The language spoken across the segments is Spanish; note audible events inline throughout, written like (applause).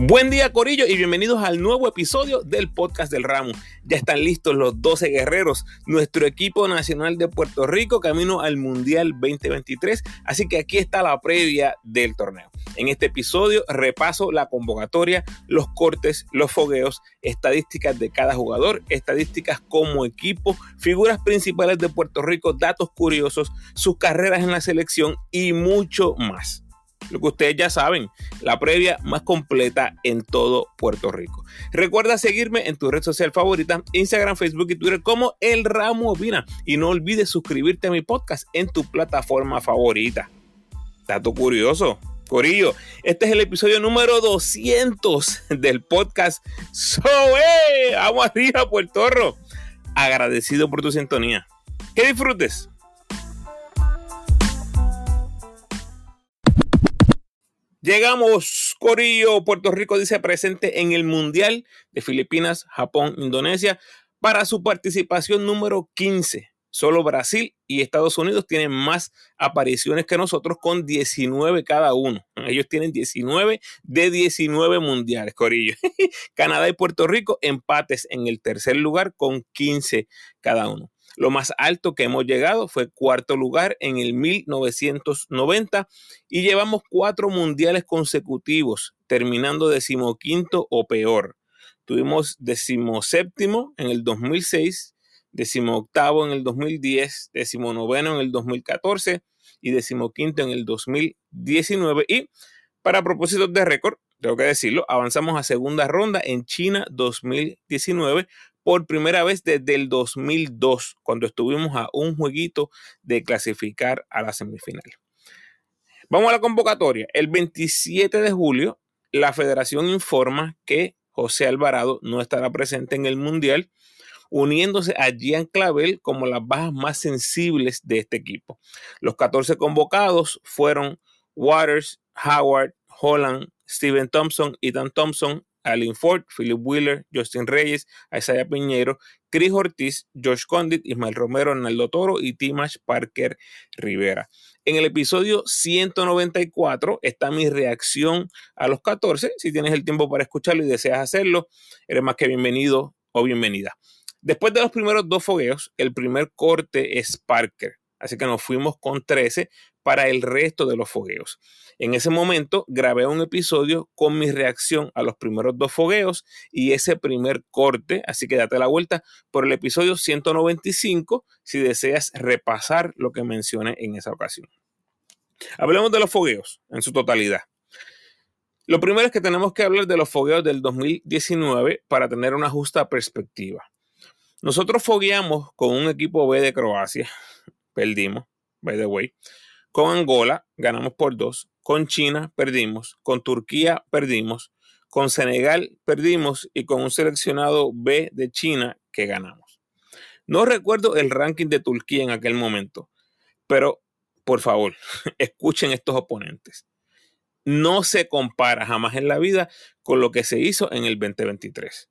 Buen día Corillo y bienvenidos al nuevo episodio del podcast del ramo. Ya están listos los 12 guerreros, nuestro equipo nacional de Puerto Rico camino al Mundial 2023, así que aquí está la previa del torneo. En este episodio repaso la convocatoria, los cortes, los fogueos, estadísticas de cada jugador, estadísticas como equipo, figuras principales de Puerto Rico, datos curiosos, sus carreras en la selección y mucho más lo que ustedes ya saben, la previa más completa en todo Puerto Rico. Recuerda seguirme en tu red social favorita, Instagram, Facebook y Twitter como El Ramo Opina. Y no olvides suscribirte a mi podcast en tu plataforma favorita. Dato curioso. Corillo, este es el episodio número 200 del podcast Soe. Vamos arriba, Puerto Rico. Agradecido por tu sintonía. Que disfrutes. Llegamos, Corillo, Puerto Rico dice presente en el Mundial de Filipinas, Japón, Indonesia para su participación número 15. Solo Brasil y Estados Unidos tienen más apariciones que nosotros con 19 cada uno. Ellos tienen 19 de 19 mundiales, Corillo. (laughs) Canadá y Puerto Rico empates en el tercer lugar con 15 cada uno. Lo más alto que hemos llegado fue cuarto lugar en el 1990 y llevamos cuatro mundiales consecutivos, terminando decimoquinto o peor. Tuvimos decimoséptimo en el 2006, decimoctavo en el 2010, decimonoveno en el 2014 y decimoquinto en el 2019. Y para propósitos de récord, tengo que decirlo, avanzamos a segunda ronda en China 2019 por primera vez desde el 2002, cuando estuvimos a un jueguito de clasificar a la semifinal. Vamos a la convocatoria. El 27 de julio, la federación informa que José Alvarado no estará presente en el Mundial, uniéndose a Gian Clavel como las bajas más sensibles de este equipo. Los 14 convocados fueron Waters, Howard, Holland, Steven Thompson, Ethan Thompson, Alin Ford, Philip Wheeler, Justin Reyes, Isaiah Piñero, Chris Ortiz, Josh Condit, Ismael Romero, Arnaldo Toro y Timash Parker Rivera. En el episodio 194 está mi reacción a los 14. Si tienes el tiempo para escucharlo y deseas hacerlo, eres más que bienvenido o bienvenida. Después de los primeros dos fogueos, el primer corte es Parker. Así que nos fuimos con 13 para el resto de los fogueos. En ese momento grabé un episodio con mi reacción a los primeros dos fogueos y ese primer corte, así que date la vuelta por el episodio 195 si deseas repasar lo que mencioné en esa ocasión. Hablemos de los fogueos en su totalidad. Lo primero es que tenemos que hablar de los fogueos del 2019 para tener una justa perspectiva. Nosotros fogueamos con un equipo B de Croacia, perdimos, by the way. Con Angola ganamos por dos. Con China perdimos. Con Turquía perdimos. Con Senegal perdimos. Y con un seleccionado B de China que ganamos. No recuerdo el ranking de Turquía en aquel momento. Pero, por favor, (laughs) escuchen estos oponentes. No se compara jamás en la vida con lo que se hizo en el 2023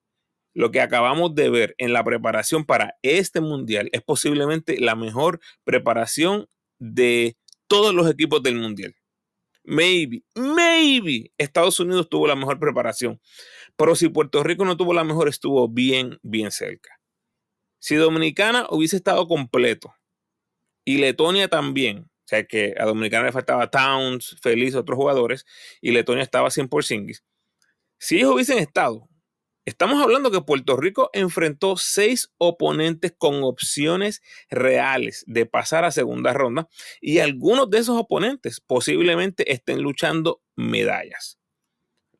lo que acabamos de ver en la preparación para este mundial es posiblemente la mejor preparación de todos los equipos del mundial. Maybe, maybe Estados Unidos tuvo la mejor preparación, pero si Puerto Rico no tuvo la mejor, estuvo bien, bien cerca. Si Dominicana hubiese estado completo y Letonia también, o sea que a Dominicana le faltaba Towns, Feliz, otros jugadores, y Letonia estaba 100%, si ellos hubiesen estado, Estamos hablando que Puerto Rico enfrentó seis oponentes con opciones reales de pasar a segunda ronda y algunos de esos oponentes posiblemente estén luchando medallas.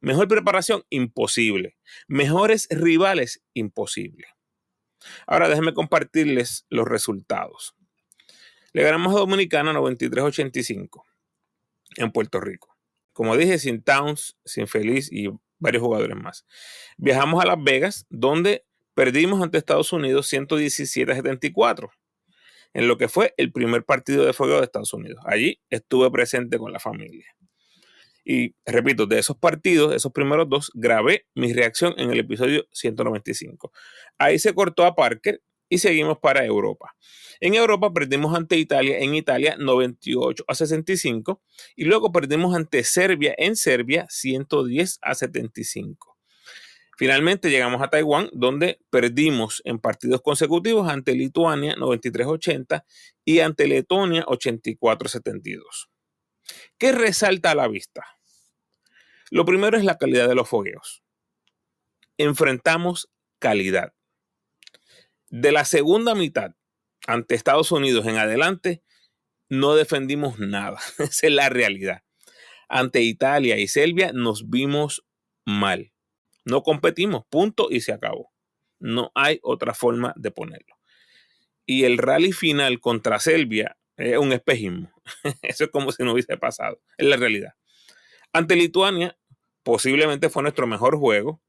Mejor preparación, imposible. Mejores rivales, imposible. Ahora déjenme compartirles los resultados. Le ganamos a Dominicana 93-85 en Puerto Rico. Como dije, sin Towns, sin Feliz y varios jugadores más. Viajamos a Las Vegas, donde perdimos ante Estados Unidos 117 a 74, en lo que fue el primer partido de fuego de Estados Unidos. Allí estuve presente con la familia. Y repito, de esos partidos, esos primeros dos, grabé mi reacción en el episodio 195. Ahí se cortó a Parker y seguimos para Europa. En Europa perdimos ante Italia en Italia 98 a 65 y luego perdimos ante Serbia en Serbia 110 a 75. Finalmente llegamos a Taiwán donde perdimos en partidos consecutivos ante Lituania 93-80 y ante Letonia 84-72. ¿Qué resalta a la vista? Lo primero es la calidad de los fogueos. Enfrentamos calidad. De la segunda mitad ante Estados Unidos en adelante, no defendimos nada. (laughs) Esa es la realidad. Ante Italia y Serbia nos vimos mal. No competimos, punto y se acabó. No hay otra forma de ponerlo. Y el rally final contra Serbia es un espejismo. (laughs) Eso es como si no hubiese pasado. Es la realidad. Ante Lituania, posiblemente fue nuestro mejor juego.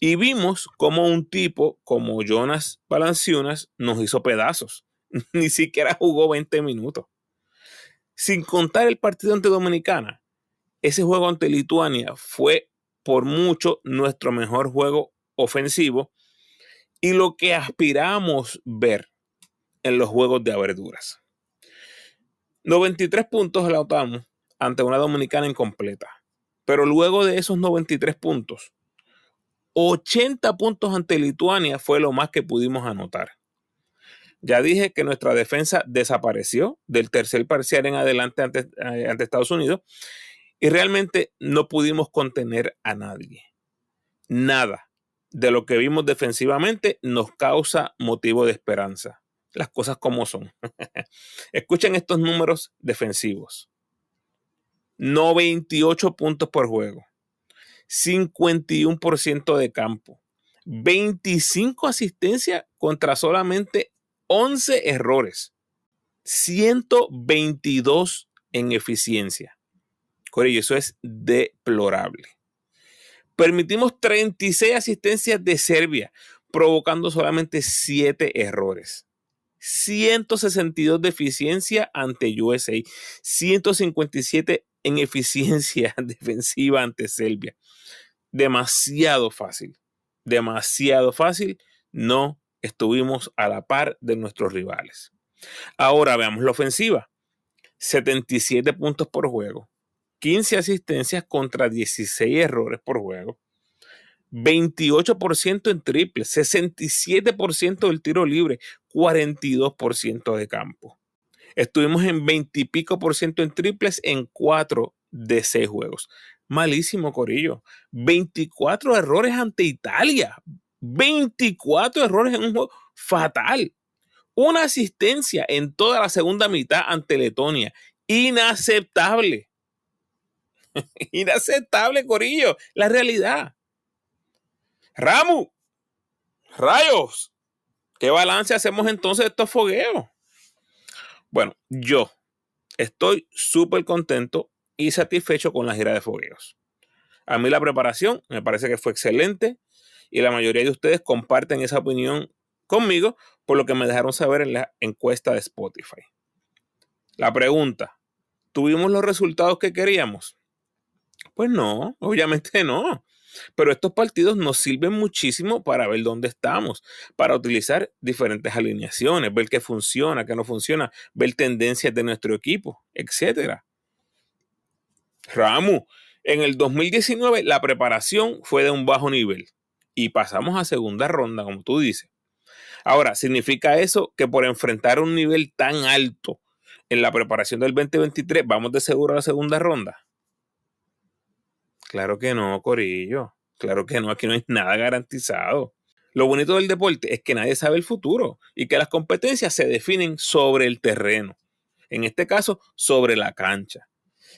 Y vimos como un tipo como Jonas Balanciunas nos hizo pedazos. (laughs) Ni siquiera jugó 20 minutos. Sin contar el partido ante Dominicana, ese juego ante Lituania fue por mucho nuestro mejor juego ofensivo y lo que aspiramos ver en los juegos de aberturas. 93 puntos la OTAN ante una dominicana incompleta. Pero luego de esos 93 puntos, 80 puntos ante Lituania fue lo más que pudimos anotar. Ya dije que nuestra defensa desapareció del tercer parcial en adelante ante, eh, ante Estados Unidos y realmente no pudimos contener a nadie. Nada de lo que vimos defensivamente nos causa motivo de esperanza. Las cosas como son. (laughs) Escuchen estos números defensivos. 98 puntos por juego. 51% de campo, 25 asistencias contra solamente 11 errores, 122 en eficiencia. Corillo, eso es deplorable. Permitimos 36 asistencias de Serbia, provocando solamente 7 errores. 162 de eficiencia ante USA, 157 en eficiencia (laughs) defensiva ante Serbia. Demasiado fácil, demasiado fácil. No estuvimos a la par de nuestros rivales. Ahora veamos la ofensiva. 77 puntos por juego, 15 asistencias contra 16 errores por juego, 28% en triple, 67% del tiro libre, 42% de campo. Estuvimos en 20 y pico por ciento en triples en 4 de 6 juegos. Malísimo, Corillo. 24 errores ante Italia. 24 errores en un juego fatal. Una asistencia en toda la segunda mitad ante Letonia. Inaceptable. (laughs) Inaceptable, Corillo. La realidad. Ramu. Rayos. ¿Qué balance hacemos entonces de estos fogueos? Bueno, yo estoy súper contento y satisfecho con la gira de fogueos. A mí la preparación me parece que fue excelente y la mayoría de ustedes comparten esa opinión conmigo por lo que me dejaron saber en la encuesta de Spotify. La pregunta, ¿tuvimos los resultados que queríamos? Pues no, obviamente no. Pero estos partidos nos sirven muchísimo para ver dónde estamos, para utilizar diferentes alineaciones, ver qué funciona, qué no funciona, ver tendencias de nuestro equipo, etc. Ramu, en el 2019 la preparación fue de un bajo nivel y pasamos a segunda ronda, como tú dices. Ahora, ¿significa eso que por enfrentar un nivel tan alto en la preparación del 2023 vamos de seguro a la segunda ronda? Claro que no, Corillo. Claro que no, aquí no hay (laughs) nada garantizado. Lo bonito del deporte es que nadie sabe el futuro y que las competencias se definen sobre el terreno. En este caso, sobre la cancha.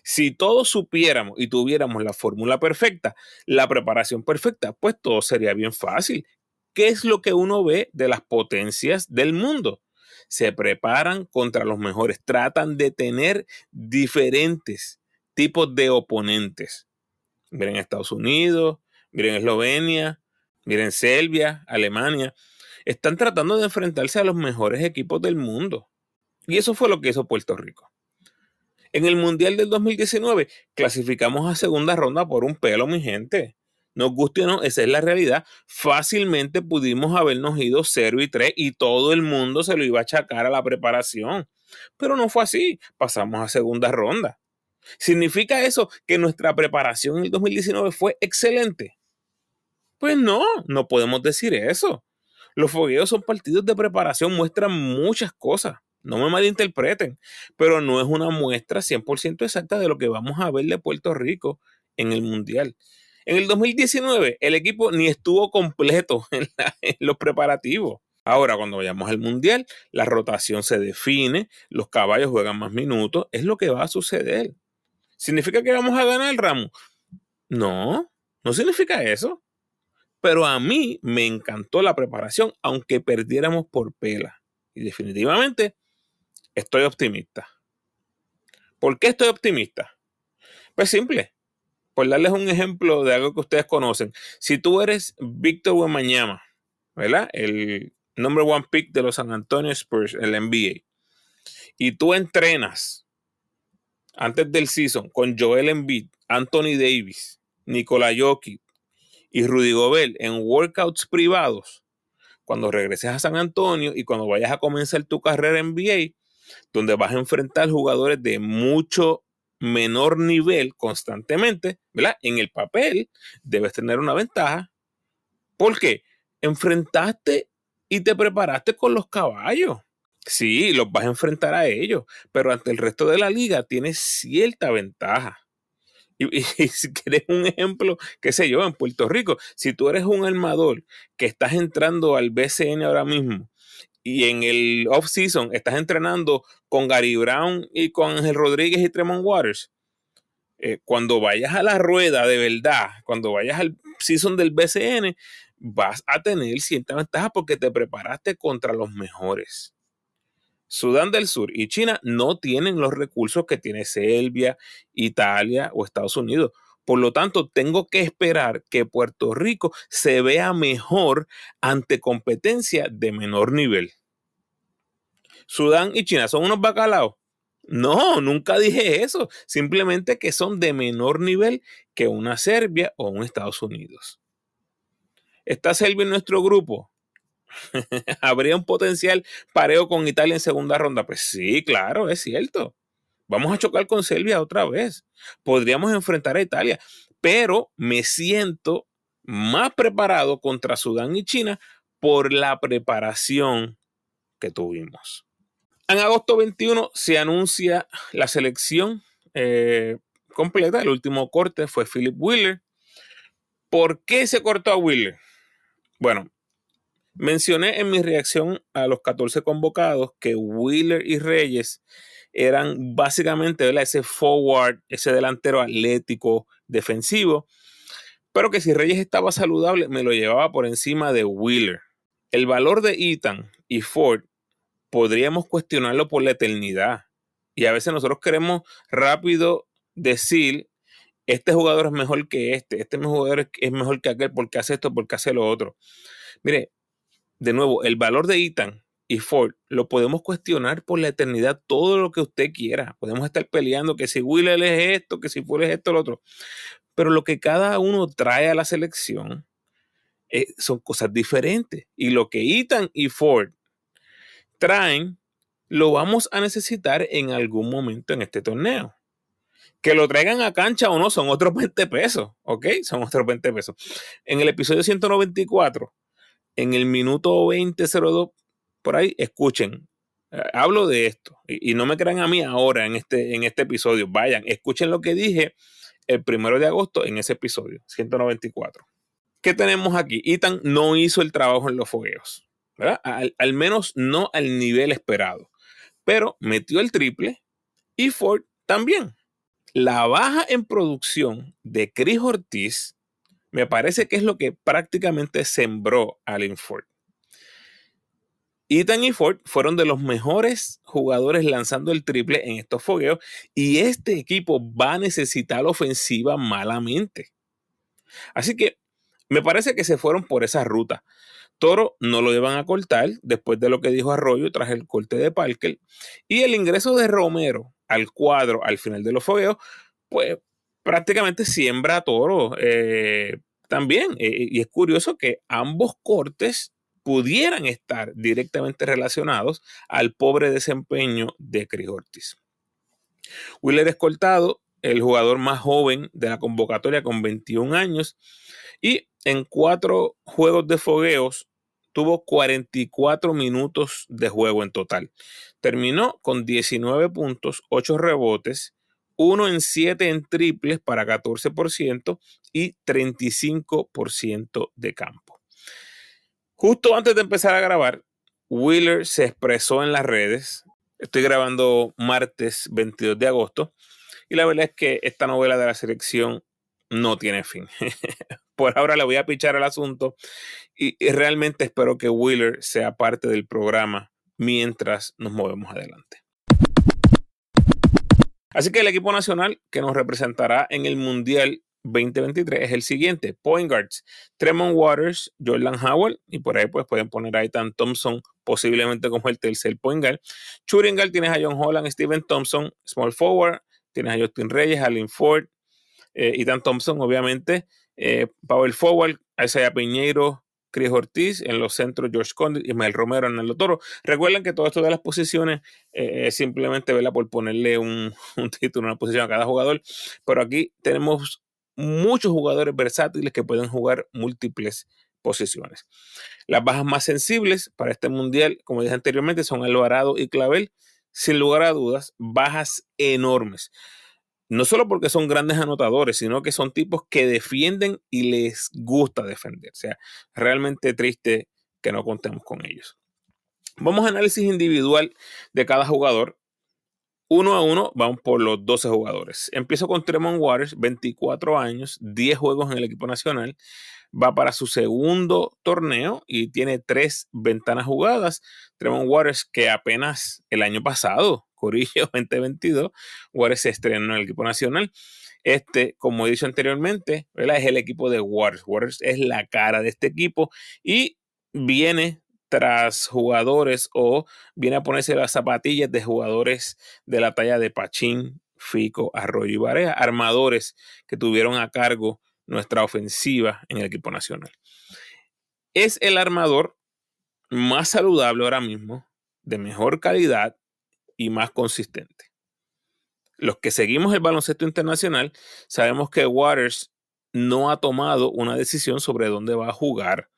Si todos supiéramos y tuviéramos la fórmula perfecta, la preparación perfecta, pues todo sería bien fácil. ¿Qué es lo que uno ve de las potencias del mundo? Se preparan contra los mejores, tratan de tener diferentes tipos de oponentes miren Estados Unidos, miren Eslovenia, miren Serbia, Alemania. Están tratando de enfrentarse a los mejores equipos del mundo. Y eso fue lo que hizo Puerto Rico. En el Mundial del 2019 clasificamos a segunda ronda por un pelo, mi gente. nos guste o no, esa es la realidad. Fácilmente pudimos habernos ido 0 y 3 y todo el mundo se lo iba a achacar a la preparación. Pero no fue así. Pasamos a segunda ronda. ¿Significa eso que nuestra preparación en el 2019 fue excelente? Pues no, no podemos decir eso. Los fogueos son partidos de preparación, muestran muchas cosas. No me malinterpreten, pero no es una muestra 100% exacta de lo que vamos a ver de Puerto Rico en el Mundial. En el 2019, el equipo ni estuvo completo (laughs) en, en los preparativos. Ahora, cuando vayamos al Mundial, la rotación se define, los caballos juegan más minutos, es lo que va a suceder. ¿Significa que vamos a ganar el ramo? No, no significa eso. Pero a mí me encantó la preparación, aunque perdiéramos por pela. Y definitivamente estoy optimista. ¿Por qué estoy optimista? Pues simple. Por darles un ejemplo de algo que ustedes conocen. Si tú eres Víctor Wembanyama, ¿verdad? El number one pick de los San Antonio Spurs, el NBA, y tú entrenas antes del season con Joel Embiid, Anthony Davis, Nikola Jokic y Rudy Gobert en workouts privados, cuando regreses a San Antonio y cuando vayas a comenzar tu carrera en NBA, donde vas a enfrentar jugadores de mucho menor nivel constantemente, ¿verdad? En el papel debes tener una ventaja. porque Enfrentaste y te preparaste con los caballos. Sí, los vas a enfrentar a ellos, pero ante el resto de la liga tienes cierta ventaja. (laughs) Y, si quieres un ejemplo, qué sé yo, en Puerto Rico, si tú eres un armador que estás entrando al BCN ahora mismo y en el off-season estás entrenando con Gary Brown y con Ángel Rodríguez y Tremont Waters, eh, cuando vayas a la rueda de verdad, cuando vayas al season del BCN, vas a tener cierta ventaja porque te preparaste contra los mejores. Sudán del Sur y China no tienen los recursos que tiene Serbia, Italia o Estados Unidos. Por lo tanto, tengo que esperar que Puerto Rico se vea mejor ante competencia de menor nivel. Sudán y China son unos bacalaos. No, nunca dije eso. Simplemente que son de menor nivel que una Serbia o un Estados Unidos. ¿Está Serbia en nuestro grupo? (laughs) ¿Habría un potencial pareo con Italia en segunda ronda? Pues sí, claro, es cierto. Vamos a chocar con Serbia otra vez. Podríamos enfrentar a Italia, pero me siento más preparado contra Sudán y China por la preparación que tuvimos. En agosto 21 se anuncia la selección eh, completa. El último corte fue Philip Wheeler. ¿Por qué se cortó a Wheeler? Bueno, Mencioné en mi reacción a los 14 convocados que Wheeler y Reyes eran básicamente ese forward, ese delantero atlético defensivo, pero que si Reyes estaba saludable me lo llevaba por encima de Wheeler. El valor de Ethan y Ford podríamos cuestionarlo por la eternidad. Y a veces nosotros queremos rápido decir, este jugador es mejor que este, este jugador es mejor que aquel porque hace esto, porque hace lo otro. Mire, de nuevo, el valor de Ethan y Ford lo podemos cuestionar por la eternidad todo lo que usted quiera. Podemos estar peleando que si Wheeler es esto, que si Ford es esto, lo otro. Pero lo que cada uno trae a la selección eh, son cosas diferentes. Y lo que Ethan y Ford traen, lo vamos a necesitar en algún momento en este torneo. Que lo traigan a cancha o no, son otros 20 pesos, ¿ok? Son otros 20 pesos. En el episodio 194 en el minuto 20.02, por ahí, escuchen. Eh, hablo de esto y, no me crean a mí ahora en este, en este episodio. Vayan, escuchen lo que dije el primero de agosto en ese episodio, 194. ¿Qué tenemos aquí? Ethan no hizo el trabajo en los fogueos, ¿verdad? Al, al menos no al nivel esperado, pero metió el triple y Ford también. La baja en producción de Chris Ortiz me parece que es lo que prácticamente sembró Allen Ford. Ethan y Ford fueron de los mejores jugadores lanzando el triple en estos fogueos y este equipo va a necesitar la ofensiva malamente. Así que me parece que se fueron por esa ruta. Toro no lo iban a cortar después de lo que dijo Arroyo tras el corte de Parker. Y el ingreso de Romero al cuadro al final de los fogueos, pues prácticamente siembra a Toro eh, también, eh, y es curioso que ambos cortes pudieran estar directamente relacionados al pobre desempeño de Chris Ortiz. Wheeler escoltado, el jugador más joven de la convocatoria con 21 años, y en cuatro juegos de fogueos tuvo 44 minutos de juego en total. Terminó con 19 puntos, 8 rebotes, 1 en 7 en triples para 14% y 35% de campo. Justo antes de empezar a grabar, Wheeler se expresó en las redes. Estoy grabando martes 22 de agosto y la verdad es que esta novela de la selección no tiene fin. (laughs) Por ahora le voy a pichar el asunto y, realmente espero que Wheeler sea parte del programa mientras nos movemos adelante. Así que el equipo nacional que nos representará en el Mundial 2023 es el siguiente: Point Guards, Tremont Waters, Jordan Howell, y por ahí pues pueden poner a Ethan Thompson posiblemente como el tercer point guard. Shooting tienes a John Holland, Steven Thompson, Small Forward, tienes a Justin Reyes, Alin Ford, eh, Ethan Thompson, obviamente, eh, Power Forward, Isaiah Piñeiro, Chris Ortiz, en los centros George Condit, Ismael Romero en el Toro. Recuerden que todo esto de las posiciones eh, es simplemente ¿verdad? por ponerle un, (laughs) un título, una posición a cada jugador, pero aquí tenemos muchos jugadores versátiles que pueden jugar múltiples posiciones. Las bajas más sensibles para este mundial, como dije anteriormente, son Alvarado y Clavel. Sin lugar a dudas, bajas enormes no solo porque son grandes anotadores, sino que son tipos que defienden y les gusta defender. O sea, realmente triste que no contemos con ellos. Vamos a análisis individual de cada jugador. Uno a uno vamos por los 12 jugadores. Empiezo con Tremont Waters, 24 años, 10 juegos en el equipo nacional. Va para su segundo torneo y tiene tres ventanas jugadas. Tremont Waters, que apenas el año pasado (laughs) Corillo 2022, Warriors se estrenó en el equipo nacional. Este, como he dicho anteriormente, es el equipo de Warriors. Warriors es la cara de este equipo y viene tras jugadores o viene a ponerse las zapatillas de jugadores de la talla de Pachín, Fico, Arroyo y Barea, armadores que tuvieron a cargo nuestra ofensiva en el equipo nacional. Es el armador más saludable ahora mismo, de mejor calidad y más consistente. Los que seguimos el baloncesto internacional sabemos que Waters no ha tomado una decisión sobre dónde va a jugar.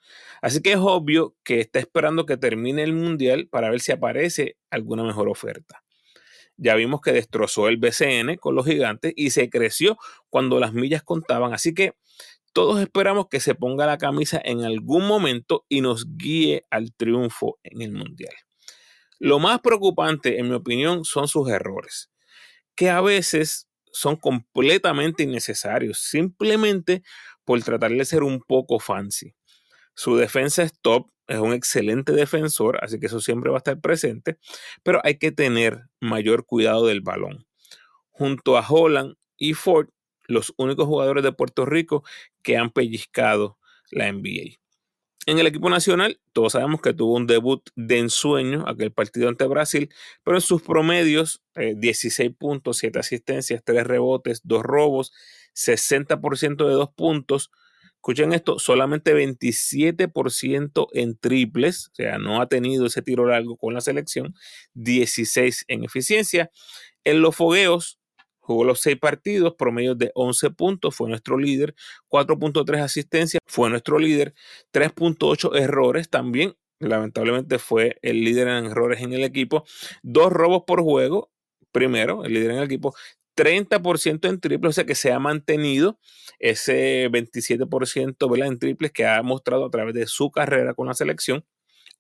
Así que es obvio que está esperando que termine el mundial para ver si aparece alguna mejor oferta. Ya vimos que destrozó el BCN con los gigantes y se creció cuando las millas contaban. Así que todos esperamos que se ponga la camisa en algún momento y nos guíe al triunfo en el mundial. Lo más preocupante, en mi opinión, son sus errores, que a veces son completamente innecesarios, simplemente por tratar de ser un poco fancy. Su defensa es top, es un excelente defensor, así que eso siempre va a estar presente, pero hay que tener mayor cuidado del balón. Junto a Holland y Ford, los únicos jugadores de Puerto Rico que han pellizcado la NBA. En el equipo nacional, todos sabemos que tuvo un debut de ensueño, aquel partido ante Brasil, pero en sus promedios, 16 eh, puntos, 7 asistencias, 3 rebotes, 2 robos, 60% de 2 puntos. Escuchen esto, solamente 27% en triples, o sea, no ha tenido ese tiro largo con la selección, 16 en eficiencia. En los fogueos, Jugó los seis partidos, promedio de 11 puntos, fue nuestro líder. 4.3 asistencias, fue nuestro líder. 3.8 errores también, lamentablemente fue el líder en errores en el equipo. Dos robos por juego, primero, el líder en el equipo. 30% en triples, o sea que se ha mantenido ese 27% en triples que ha mostrado a través de su carrera con la selección.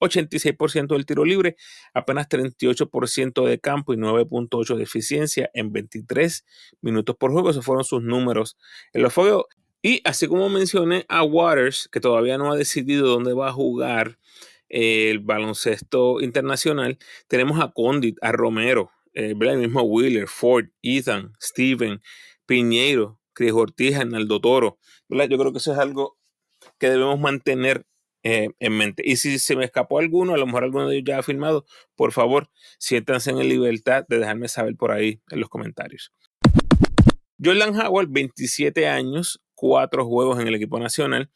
86% del tiro libre, apenas 38% de campo y 9.8% de eficiencia en 23 minutos por juego. Esos fueron sus números en los fuegos. Y así como mencioné a Waters, que todavía no ha decidido dónde va a jugar el baloncesto internacional, tenemos a Condit, a Romero, eh, el mismo Wheeler, Ford, Ethan, Steven, Piñeiro, Cris Ortiz, Arnaldo Toro. Yo creo que eso es algo que debemos mantener eh, en mente. Y si se me escapó alguno, a lo mejor alguno de ellos ya ha filmado, por favor, siéntanse en libertad de dejarme saber por ahí en los comentarios. Jordan Howard, 27 años, cuatro juegos en el equipo nacional.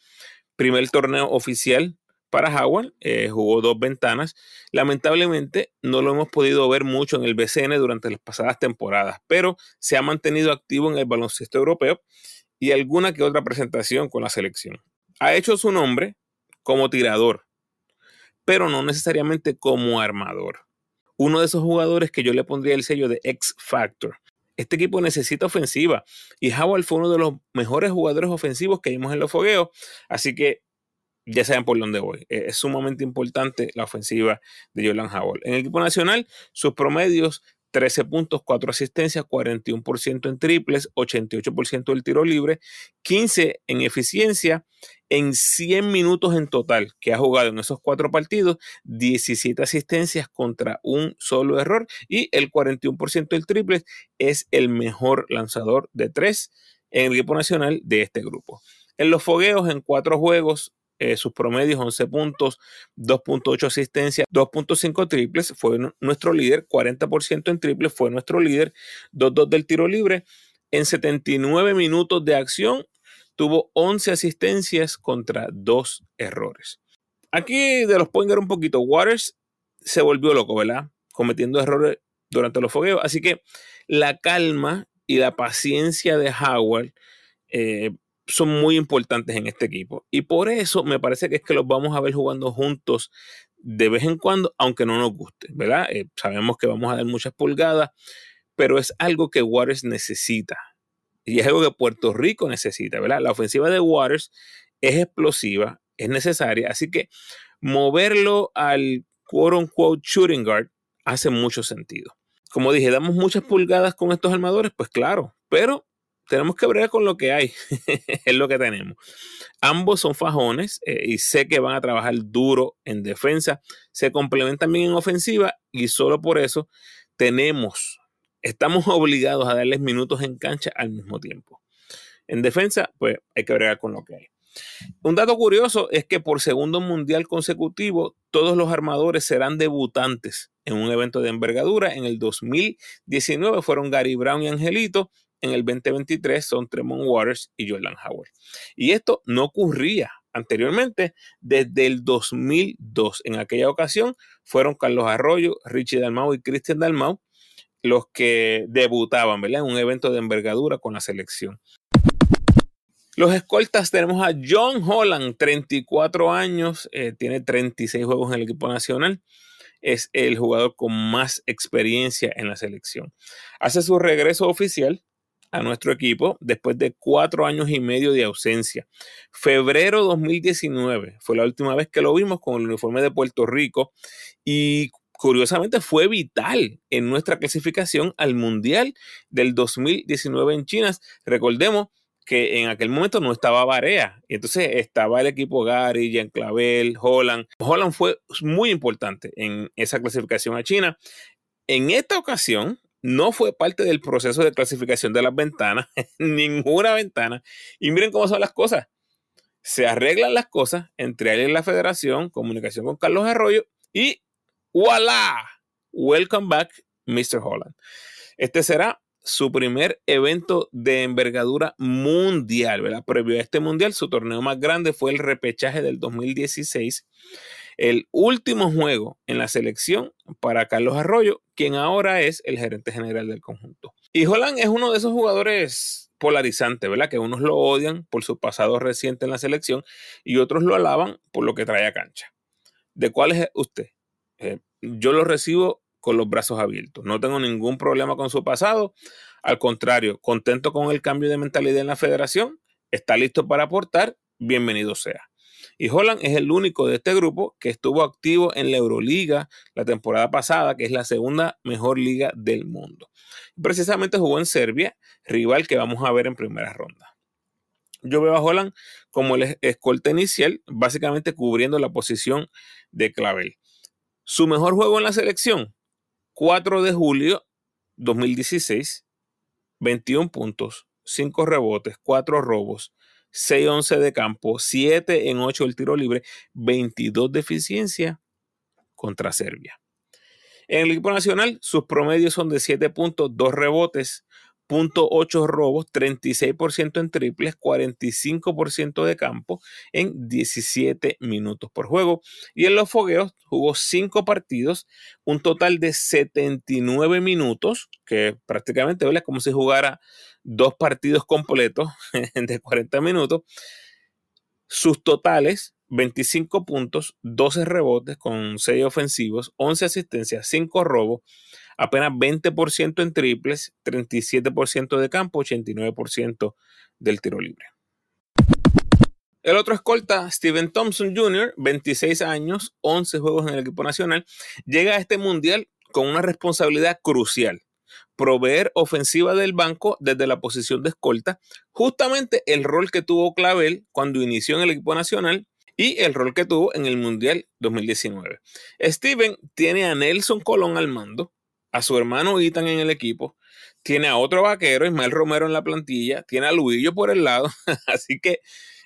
Primer torneo oficial para Howard, eh, jugó dos ventanas. Lamentablemente no lo hemos podido ver mucho en el BCN durante las pasadas temporadas, pero se ha mantenido activo en el baloncesto europeo y alguna que otra presentación con la selección. Ha hecho su nombre como tirador, pero no necesariamente como armador. Uno de esos jugadores que yo le pondría el sello de X Factor. Este equipo necesita ofensiva y Howard fue uno de los mejores jugadores ofensivos que vimos en los fogueos, así que ya saben por dónde voy. E, es sumamente importante la ofensiva de Jordan Howard. En el equipo nacional, sus promedios 13 puntos, 4 asistencias, 41% en triples, 88% del tiro libre, 15 en eficiencia, en 100 minutos en total que ha jugado en esos cuatro partidos, 17 asistencias contra un solo error y el 41% del triple es el mejor lanzador de tres en el equipo nacional de este grupo. En los fogueos, en cuatro juegos, eh, sus promedios 11 puntos, 2.8 asistencias, 2.5 triples, fue nuestro líder, 40% en triples, fue nuestro líder, 2-2 del tiro libre. En 79 minutos de acción, tuvo 11 asistencias contra 2 errores. Aquí de los pointer un poquito, Waters se volvió loco, ¿verdad? Cometiendo errores durante los fogueos. Así que la calma y la paciencia de Howard eh, son muy importantes en este equipo. Y por eso me parece que es que los vamos a ver jugando juntos de vez en cuando, aunque no nos guste, ¿verdad? Eh, sabemos que vamos a dar muchas pulgadas, pero es algo que Waters necesita. Y es algo que Puerto Rico necesita, ¿verdad? La ofensiva de Waters es explosiva, es necesaria, así que moverlo al quote unquote shooting guard hace mucho sentido. Como dije, damos muchas pulgadas con estos armadores, pues claro, pero tenemos que bregar con lo que hay, (laughs) es lo que tenemos. Ambos son fajones eh, y sé que van a trabajar duro en defensa, se complementan bien en ofensiva y solo por eso tenemos, estamos (laughs) obligados a darles minutos en cancha al mismo tiempo. En defensa, pues hay que bregar con lo que hay. Un dato curioso es que por segundo mundial consecutivo, todos los armadores serán debutantes en un evento de envergadura. En el 2019 fueron Gary Brown y Angelito, en el 2023 son Tremont Waters y Jordan Howard. Y esto no ocurría anteriormente desde el 2002. En aquella ocasión fueron Carlos Arroyo, Richie Dalmau y Cristian Dalmau los que debutaban en un evento de envergadura con la selección. Los escoltas tenemos a John Holland, 34 años, eh, tiene 36 juegos en el equipo nacional es el jugador con más experiencia en la selección. Hace su regreso oficial a nuestro equipo después de cuatro años y medio de ausencia. Febrero 2019 fue la última vez que lo vimos con el uniforme de Puerto Rico y curiosamente fue vital en nuestra clasificación al Mundial del 2019 en China. Recordemos que en aquel momento no estaba Barea. Y entonces estaba el equipo Gary, Jean Clavel, Holland. Holland fue muy importante en esa clasificación a China. En esta ocasión, no fue parte del proceso de clasificación de las ventanas, (laughs) ninguna ventana. Y miren cómo son las cosas. Se arreglan las cosas entre él y la federación, comunicación con Carlos Arroyo y ¡voilà! Welcome back, Mr. Holland. Este será su primer evento de envergadura mundial, ¿verdad? Previo a este mundial, su torneo más grande fue el repechaje del 2016 el último juego en la selección para Carlos Arroyo, quien ahora es el gerente general del conjunto. Y Holland es uno de esos jugadores polarizantes, ¿verdad? Que unos lo odian por su pasado reciente en la selección y otros lo alaban por lo que trae a cancha. ¿De cuál es usted? Eh, yo lo recibo con los brazos abiertos. No tengo ningún problema con su pasado. Al contrario, contento con el cambio de mentalidad en la federación. Está listo para aportar. Bienvenido sea. Y Holland es el único de este grupo que estuvo activo en la Euroliga la temporada pasada, que es la segunda mejor liga del mundo. Precisamente jugó en Serbia, rival que vamos a ver en primera ronda. Yo veo a Holland como el escolta inicial, básicamente cubriendo la posición de Clavel. Su mejor juego en la selección, 4 de julio 2016, 21 puntos, 5 rebotes, 4 robos, 6-11 de campo, 7 en 8 el tiro libre, 22 de eficiencia contra Serbia. En el equipo nacional, sus promedios son de 7 puntos, 2 rebotes, .8 robos, 36% en triples, 45% de campo en 17 minutos por juego. Y en los fogueos jugó 5 partidos, un total de 79 minutos, que prácticamente es como si jugara dos partidos completos (laughs) de 40 minutos. Sus totales 25 puntos, 12 rebotes con 6 ofensivos, 11 asistencias, 5 robos, apenas 20% en triples, 37% de campo, 89% del tiro libre. El otro escolta, Steven Thompson Jr., 26 años, 11 juegos en el equipo nacional, llega a este mundial con una responsabilidad crucial, proveer ofensiva del banco desde la posición de escolta, justamente el rol que tuvo Clavel cuando inició en el equipo nacional y el rol que tuvo en el Mundial 2019. Steven tiene a Nelson Colón al mando, a su hermano Ethan en el equipo, tiene a otro vaquero, Ismael Romero en la plantilla, tiene a Luillo por el lado, (laughs) así que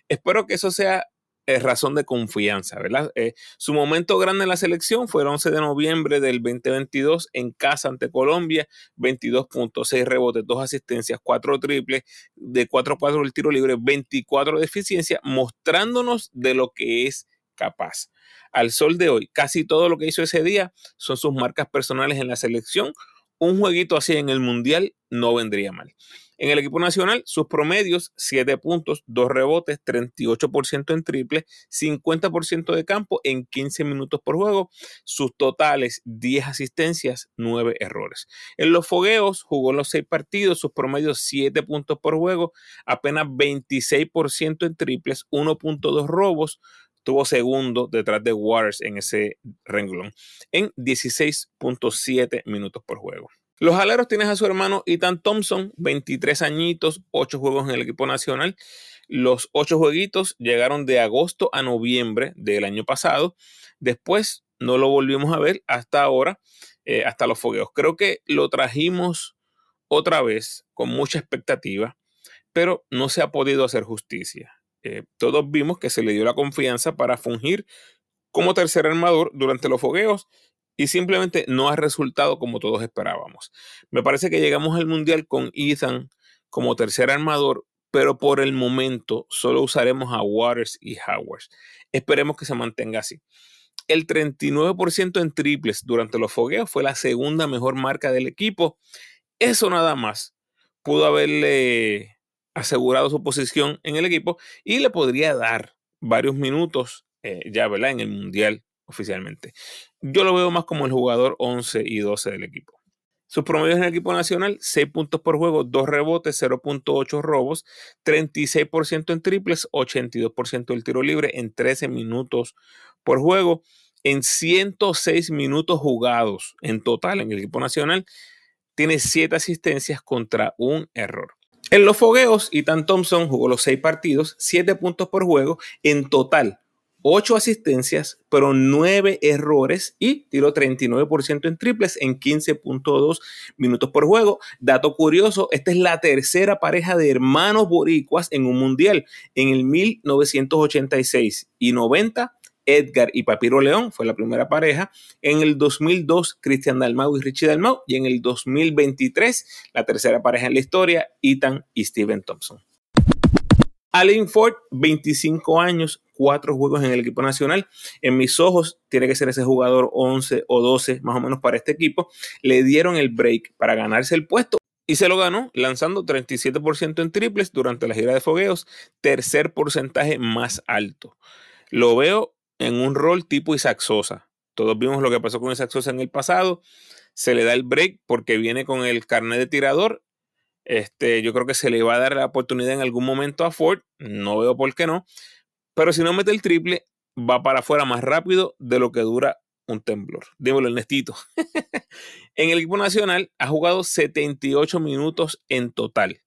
espero que eso sea es razón de confianza, ¿verdad? Eh, su momento grande en la selección fue el 11 de noviembre del 2022 en casa ante Colombia, 22.6 rebotes, 2 asistencias, 4 triples, de 4-4 el tiro libre, 24 de eficiencia, mostrándonos de lo que es capaz. Al sol de hoy, casi todo lo que hizo ese día son sus marcas personales en la selección. Un jueguito así en el Mundial no vendría mal. En el equipo nacional, sus promedios, 7 puntos, 2 rebotes, 38% en triple, 50% de campo en 15 minutos por juego. Sus totales, 10 asistencias, 9 errores. En los fogueos, jugó los 6 partidos, sus promedios, 7 puntos por juego, apenas 26% en triples, 1.2 robos, tuvo segundo detrás de Waters en ese renglón en 16.7 minutos por juego. Los aleros tienes a su hermano Ethan Thompson, 23 añitos, 8 juegos en el equipo nacional. Los 8 jueguitos llegaron de agosto a noviembre del año pasado. Después no lo volvimos a ver hasta ahora, eh, hasta los fogueos. Creo que lo trajimos otra vez con mucha expectativa, pero no se ha podido hacer justicia. Eh, todos vimos que se le dio la confianza para fungir como tercer armador durante los fogueos y simplemente no ha resultado como todos esperábamos. Me parece que llegamos al Mundial con Ethan como tercer armador, pero por el momento solo usaremos a Waters y Howard. Esperemos que se mantenga así. El 39% en triples durante los fogueos fue la segunda mejor marca del equipo. Eso nada más pudo haberle asegurado su posición en el equipo y le podría dar varios minutos eh, ya, ¿verdad? En el Mundial oficialmente. Yo lo veo más como el jugador 11 y 12 del equipo. Sus promedios en el equipo nacional, 6 puntos por juego, 2 rebotes, 0.8 robos, 36% en triples, 82% del tiro libre en 13 minutos por juego, en 106 minutos jugados en total en el equipo nacional, tiene 7 asistencias contra un error. En los fogueos, Ethan Thompson jugó los 6 partidos, 7 puntos por juego en total, 8 asistencias, pero 9 errores y tiró 39% en triples en 15.2 minutos por juego. Dato curioso, esta es la tercera pareja de hermanos boricuas en un mundial. En el 1986 y 90, Edgar y Papiro León fue la primera pareja. En el 2002, Cristian Dalmau y Richie Dalmau. Y en el 2023, la tercera pareja en la historia, Ethan y Steven Thompson. Allen Ford, 25 años, cuatro juegos en el equipo nacional. En mis ojos, tiene que ser ese jugador 11 o 12 más o menos para este equipo. Le dieron el break para ganarse el puesto. Y se lo ganó lanzando 37% en triples durante la gira de fogueos, tercer porcentaje más alto. Lo veo en un rol tipo Isaac Sosa. Todos vimos lo que pasó con Isaac Sosa en el pasado. Se le da el break porque viene con el carnet de tirador este, yo creo que se le va a dar la oportunidad en algún momento a Ford. No veo por qué no. Pero si no mete el triple, va para afuera más rápido de lo que dura un temblor. Dímelo, Ernestito. (laughs) en el equipo nacional ha jugado 78 minutos en total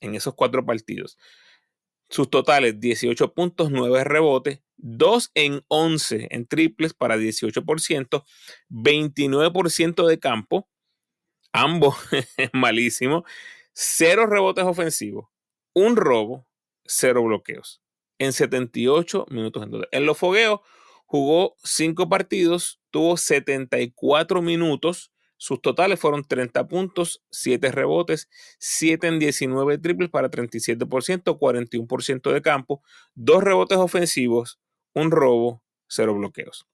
en esos cuatro partidos. Sus totales 18 puntos, 9 rebotes, 2 en 11 en triples para 18%, 29% de campo, ambos (laughs) malísimos, Cero rebotes ofensivos, un robo, cero bloqueos. En 78 minutos en los fogueos jugó cinco partidos, tuvo 74 minutos, Sus totales fueron 30 puntos, 7 rebotes, 7 en 19 triples para 37%, 41% de campo, 2 rebotes ofensivos, un robo, 0 bloqueos.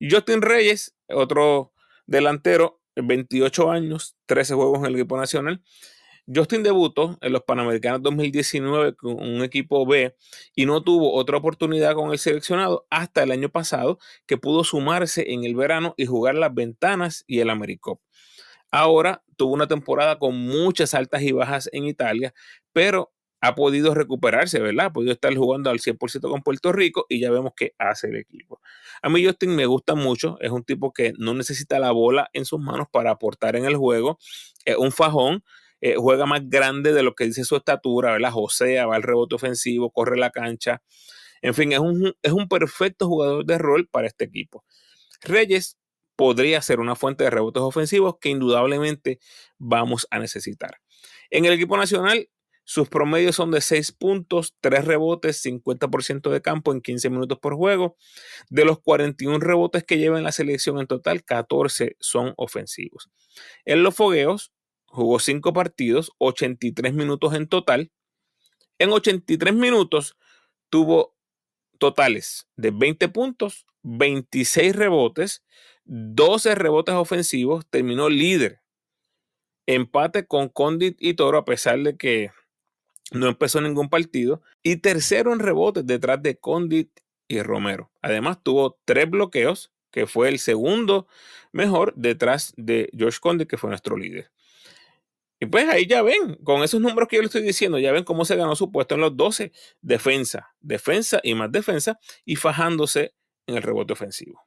Justin Reyes, otro delantero, 28 años, 13 juegos en el equipo nacional, Justin debutó en los Panamericanos 2019 con un equipo B y no tuvo otra oportunidad con el seleccionado hasta el año pasado que pudo sumarse en el verano y jugar las ventanas y el AmeriCup. Ahora tuvo una temporada con muchas altas y bajas en Italia, pero ha podido recuperarse, ¿verdad? Ha podido estar jugando al 100% con Puerto Rico y ya vemos que hace el equipo. A mí Justin me gusta mucho, es un tipo que no necesita la bola en sus manos para aportar en el juego, es un fajón, eh, juega más grande de lo que dice su estatura, ¿verdad? Josea, va al rebote ofensivo, corre la cancha. En fin, es un, es un perfecto jugador de rol para este equipo. Reyes podría ser una fuente de rebotes ofensivos que indudablemente vamos a necesitar. En el equipo nacional, sus promedios son de 6 puntos, 3 rebotes, 50% de campo en 15 minutos por juego. De los 41 rebotes que lleva en la selección en total, 14 son ofensivos. En los fogueos, jugó cinco partidos, 83 minutos en total. En 83 minutos tuvo totales de 20 puntos, 26 rebotes, 12 rebotes ofensivos, terminó líder. Empate con Condit y Toro a pesar de que no empezó ningún partido. Y tercero en rebotes detrás de Condit y Romero. Además tuvo tres bloqueos, que fue el segundo mejor detrás de George Condit, que fue nuestro líder. Y pues ahí ya ven, con esos números que yo le estoy diciendo, ya ven cómo se ganó su puesto en los 12. Defensa, defensa y más defensa y fajándose en el rebote ofensivo.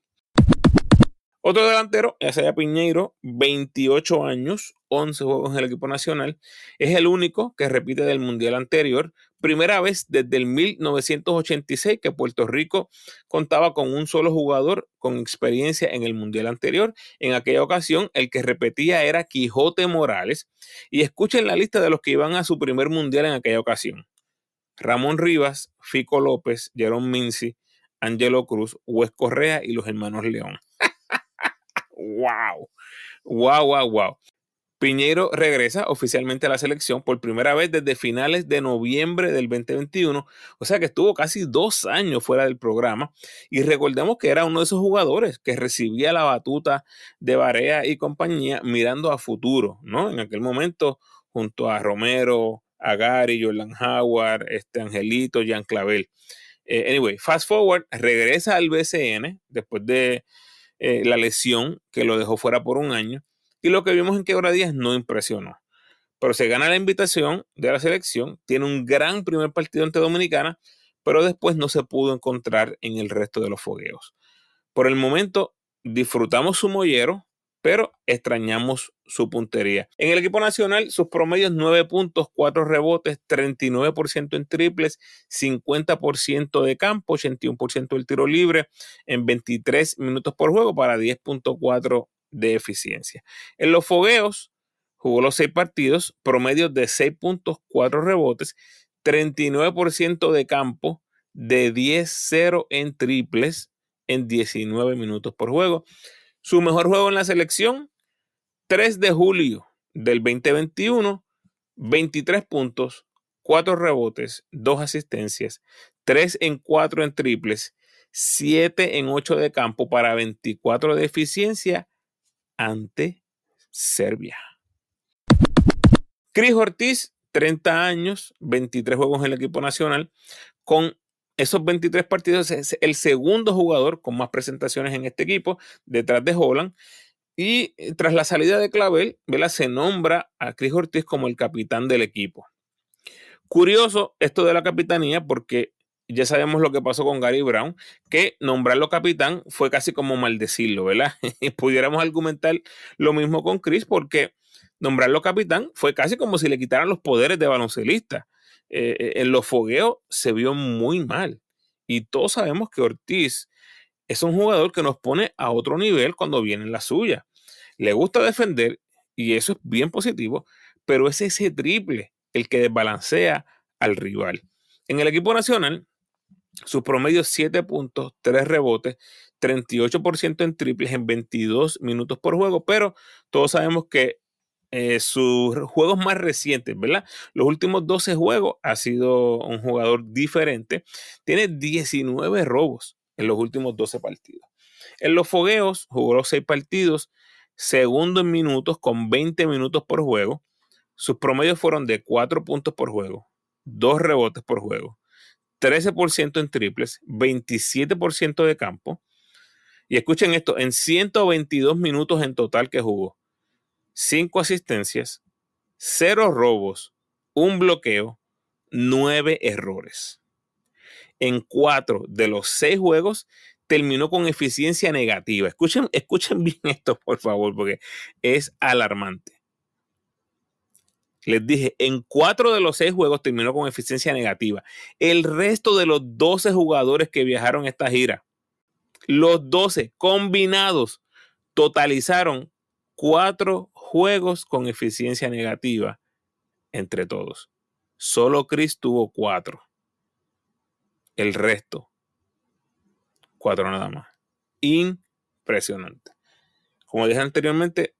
Otro delantero, Isaiah Piñeiro, 28 años, 11 juegos en el equipo nacional. Es el único que repite del mundial anterior. Primera vez desde el 1986 que Puerto Rico contaba con un solo jugador con experiencia en el mundial anterior. En aquella ocasión, el que repetía era Quijote Morales. Y escuchen la lista de los que iban a su primer mundial en aquella ocasión. Ramón Rivas, Fico López, Jerón Minci, Angelo Cruz, Wes Correa y los hermanos León. ¡Wow! ¡Wow, wow, wow! Piñero regresa oficialmente a la selección por primera vez desde finales de noviembre del 2021, o sea que estuvo casi dos años fuera del programa. Y recordemos que era uno de esos jugadores que recibía la batuta de Barea y compañía mirando a futuro, ¿no? En aquel momento, junto a Romero, a Gary, Jordan Howard, este Angelito, Jean Clavel. Eh, anyway, fast forward, regresa al BCN después de eh, la lesión que lo dejó fuera por un año. Y lo que vimos en Quebra Díaz no impresionó. Pero se gana la invitación de la selección, tiene un gran primer partido ante Dominicana, pero después no se pudo encontrar en el resto de los fogueos. Por el momento disfrutamos su mollero, pero extrañamos su puntería. En el equipo nacional, sus promedios 9 puntos, 4 rebotes, 39% en triples, 50% de campo, 81% del tiro libre en 23 minutos por juego para 10.4 de eficiencia. En los fogueos, jugó los 6 partidos, promedios de 6 puntos, 4 rebotes, 39% de campo, de 10-0 en triples en 19 minutos por juego. Su mejor juego en la selección, 3 de julio del 2021, 23 puntos, 4 rebotes, 2 asistencias, 3 en 4 en triples, 7 en 8 de campo para 24 de eficiencia ante Serbia. Cris Ortiz, 30 años, 23 juegos en el equipo nacional, con esos 23 partidos es el segundo jugador con más presentaciones en este equipo, detrás de Holland. Y eh, tras la salida de Clavel, Vela se nombra a Chris Ortiz como el capitán del equipo. Curioso esto de la capitanía porque ya sabemos lo que pasó con Gary Brown, que nombrarlo capitán fue casi como maldecirlo, ¿verdad? (laughs) Pudiéramos argumentar lo mismo con Chris porque nombrarlo capitán fue casi como si le quitaran los poderes de baloncelista. Eh, eh, en los fogueos se vio muy mal. Y todos sabemos que Ortiz es un jugador que nos pone a otro nivel cuando viene en la suya. Le gusta defender y eso es bien positivo, pero es ese triple el que desbalancea al rival. En el equipo nacional, sus promedios 7 puntos, 3 rebotes, 38% en triples en 22 minutos por juego, pero todos sabemos que eh, sus juegos más recientes, ¿verdad? Los últimos 12 juegos ha sido un jugador diferente. Tiene 19 robos en los últimos 12 partidos. En los fogueos jugó los 6 partidos, segundo en minutos con 20 minutos por juego. Sus promedios fueron de 4 puntos por juego, 2 rebotes por juego, 13% en triples, 27% de campo. Y escuchen esto, en 122 minutos en total que jugó, 5 asistencias, 0 robos, un bloqueo, 9 errores. En 4 de los 6 juegos terminó con eficiencia negativa. Escuchen, escuchen (laughs) bien esto, por favor, porque es alarmante. Les dije, en cuatro de los seis juegos terminó con eficiencia negativa. El resto de los 12 jugadores que viajaron esta gira, los 12 combinados, totalizaron cuatro juegos con eficiencia negativa entre todos. Solo Chris tuvo cuatro. El resto, cuatro nada más. Impresionante. Como dije anteriormente,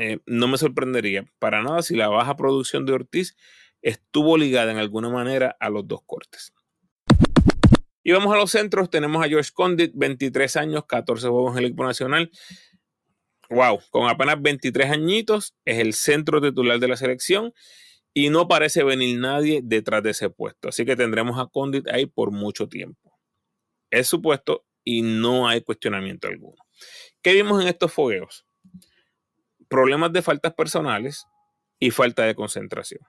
eh, no me sorprendería para nada si la baja producción de Ortiz estuvo ligada en alguna manera a los dos cortes. Y vamos a los centros. Tenemos a George Condit, 23 años, 14 juegos en el equipo nacional. Wow, con apenas 23 añitos, es el centro titular de la selección y no parece venir nadie detrás de ese puesto. Así que tendremos a Condit ahí por mucho tiempo. Es su puesto y no hay cuestionamiento alguno. ¿Qué vimos en estos fogueos? Problemas de faltas personales y falta de concentración.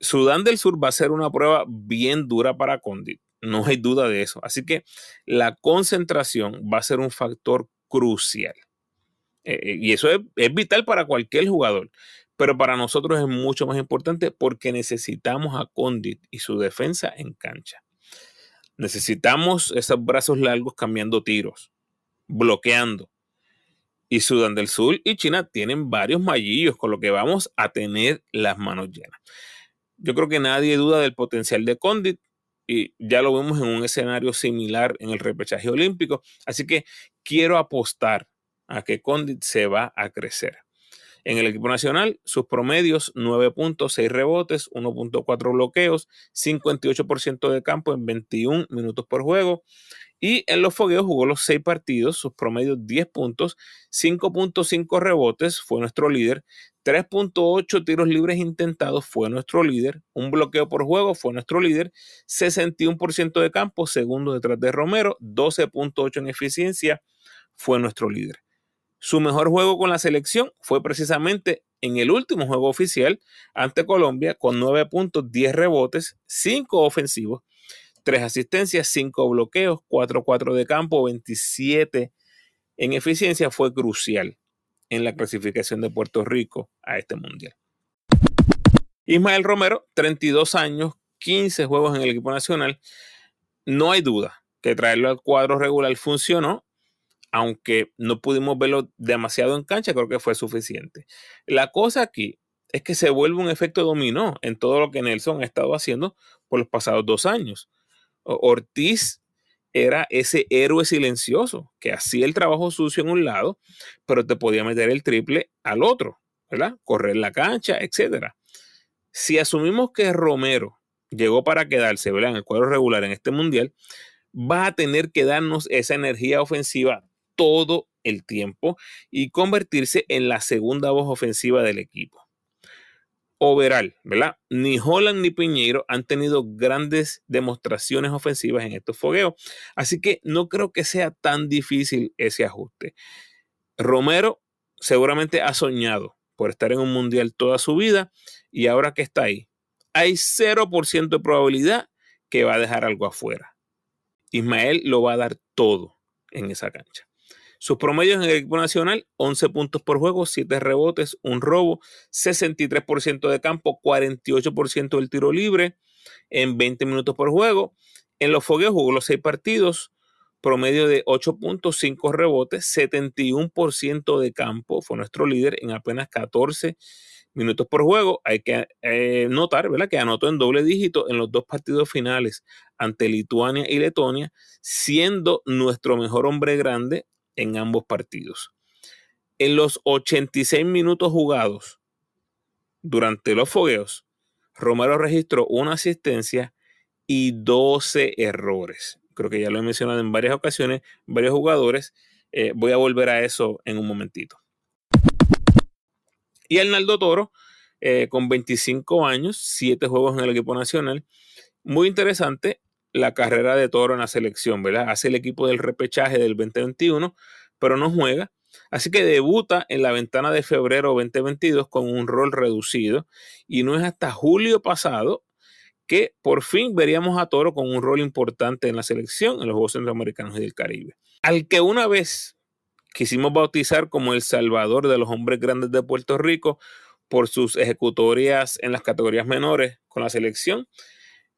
Sudán del Sur va a ser una prueba bien dura para Condit, no hay duda de eso. Así que la concentración va a ser un factor crucial. Eh, eh, y eso es, es vital para cualquier jugador, pero para nosotros es mucho más importante porque necesitamos a Condit y su defensa en cancha. Necesitamos esos brazos largos cambiando tiros, bloqueando, y Sudán del Sur y China tienen varios mallillos, con lo que vamos a tener las manos llenas. Yo creo que nadie duda del potencial de Condit y ya lo vemos en un escenario similar en el repechaje olímpico, así que quiero apostar a que Condit se va a crecer. En el equipo nacional, sus promedios 9.6 rebotes, 1.4 bloqueos, 58% de campo en 21 minutos por juego. Y en los fogueos jugó los 6 partidos, sus promedios 10 puntos, 5.5 rebotes, fue nuestro líder, 3.8 tiros libres intentados, fue nuestro líder, un bloqueo por juego, fue nuestro líder, 61% de campo, segundo detrás de Romero, 12.8 en eficiencia, fue nuestro líder. Su mejor juego con la selección fue precisamente en el último juego oficial ante Colombia con 9 puntos, 10 rebotes, 5 ofensivos, 3 asistencias, 5 bloqueos, 4-4 de campo, 27 en eficiencia. Fue crucial en la clasificación de Puerto Rico a este mundial. Ismael Romero, 32 años, 15 juegos en el equipo nacional. No hay duda que traerlo al cuadro regular funcionó aunque no pudimos verlo demasiado en cancha, creo que fue suficiente. La cosa aquí es que se vuelve un efecto dominó en todo lo que Nelson ha estado haciendo por los pasados dos años. Ortiz era ese héroe silencioso que hacía el trabajo sucio en un lado, pero te podía meter el triple al otro, ¿verdad? Correr la cancha, etc. Si asumimos que Romero llegó para quedarse, ¿verdad? En el cuadro regular en este mundial, va a tener que darnos esa energía ofensiva todo el tiempo y convertirse en la segunda voz ofensiva del equipo. ¿Verdad? Ni Holland ni Piñeiro han tenido grandes demostraciones ofensivas en estos fogueos, así que no creo que sea tan difícil ese ajuste. Romero seguramente ha soñado por estar en un mundial toda su vida y ahora que está ahí, hay 0% de probabilidad que va a dejar algo afuera. Ismael lo va a dar todo en esa cancha. Sus promedios en el equipo nacional, 11 puntos por juego, 7 rebotes, un robo, 63% de campo, 48% del tiro libre en 20 minutos por juego. En los fogueos jugó los 6 partidos, promedio de 8 puntos, 5 rebotes, 71% de campo, fue nuestro líder en apenas 14 minutos por juego. Hay que eh, notar ¿verdad? que anotó en doble dígito en los dos partidos finales ante Lituania y Letonia, siendo nuestro mejor hombre grande en ambos partidos. En los 86 minutos jugados durante los fogueos, Romero registró una asistencia y 12 errores. Creo que ya lo he mencionado en varias ocasiones, varios jugadores. Eh, voy a volver a eso en un momentito. Y Arnaldo Toro, eh, con 25 años, 7 juegos en el equipo nacional. Muy interesante la carrera de Toro en la selección, ¿verdad? Hace el equipo del repechaje del 2021, pero no juega. Así que debuta en la ventana de febrero 2022 con un rol reducido y no es hasta julio pasado que por fin veríamos a Toro con un rol importante en la selección en los Juegos Centroamericanos y del Caribe. Al que una vez quisimos bautizar como el salvador de los hombres grandes de Puerto Rico por sus ejecutorias en las categorías menores con la selección,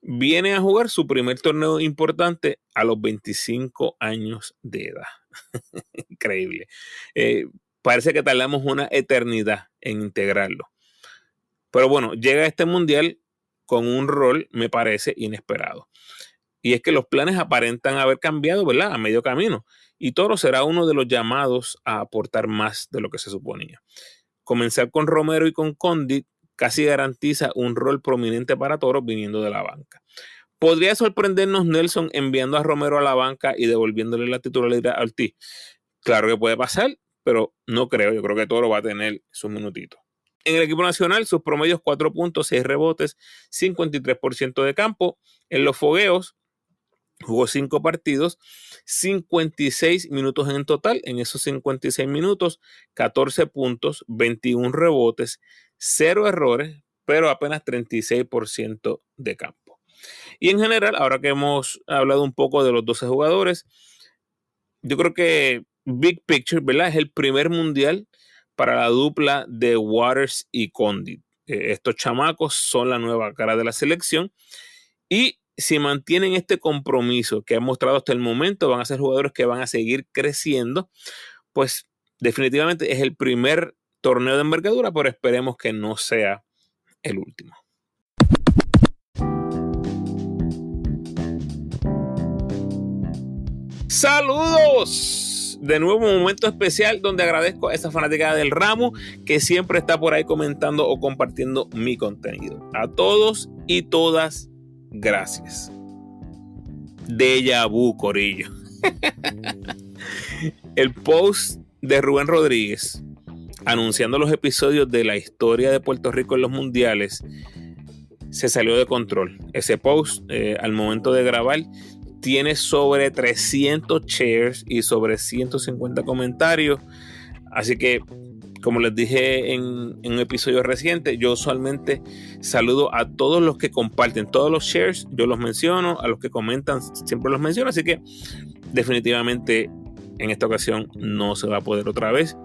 viene a jugar su primer torneo importante a los 25 años de edad. (laughs) Increíble. Eh, parece que tardamos una eternidad en integrarlo. Pero bueno, llega a este mundial con un rol, me parece, inesperado. Y es que los planes aparentan haber cambiado, ¿verdad? A medio camino y Toro será uno de los llamados a aportar más de lo que se suponía. Comenzar con Romero y con Condit casi garantiza un rol prominente para Toro viniendo de la banca. ¿Podría sorprendernos Nelson enviando a Romero a la banca y devolviéndole la titularidad a Ortiz? Claro que puede pasar, pero no creo. Yo creo que Toro va a tener sus minutitos. En el equipo nacional, sus promedios 4 puntos, 6 rebotes, 53% de campo. En los fogueos, Jugó cinco partidos, 56 minutos en total. En esos 56 minutos, 14 puntos, 21 rebotes, 0 errores, pero apenas 36% de campo. Y en general, ahora que hemos hablado un poco de los 12 jugadores, yo creo que Big Picture, ¿verdad? Es el primer mundial para la dupla de Waters y Condit. Eh, estos chamacos son la nueva cara de la selección y si mantienen este compromiso que han mostrado hasta el momento, van a ser jugadores que van a seguir creciendo, pues definitivamente es el primer torneo de envergadura, pero esperemos que no sea el último. Saludos. De nuevo, un momento especial donde agradezco a esa fanática del ramo que siempre está por ahí comentando o compartiendo mi contenido. A todos y todas gracias. Deja vu, Corillo. (laughs) El post de Rubén Rodríguez anunciando los episodios de la historia de Puerto Rico en los mundiales se salió de control. Ese post, eh, al momento de grabar, tiene sobre 300 shares y sobre 150 comentarios. Así que como les dije en, un episodio reciente, yo usualmente saludo a todos los que comparten, todos los shares, yo los menciono, a los que comentan siempre los menciono, así que definitivamente en esta ocasión no se va a poder otra vez.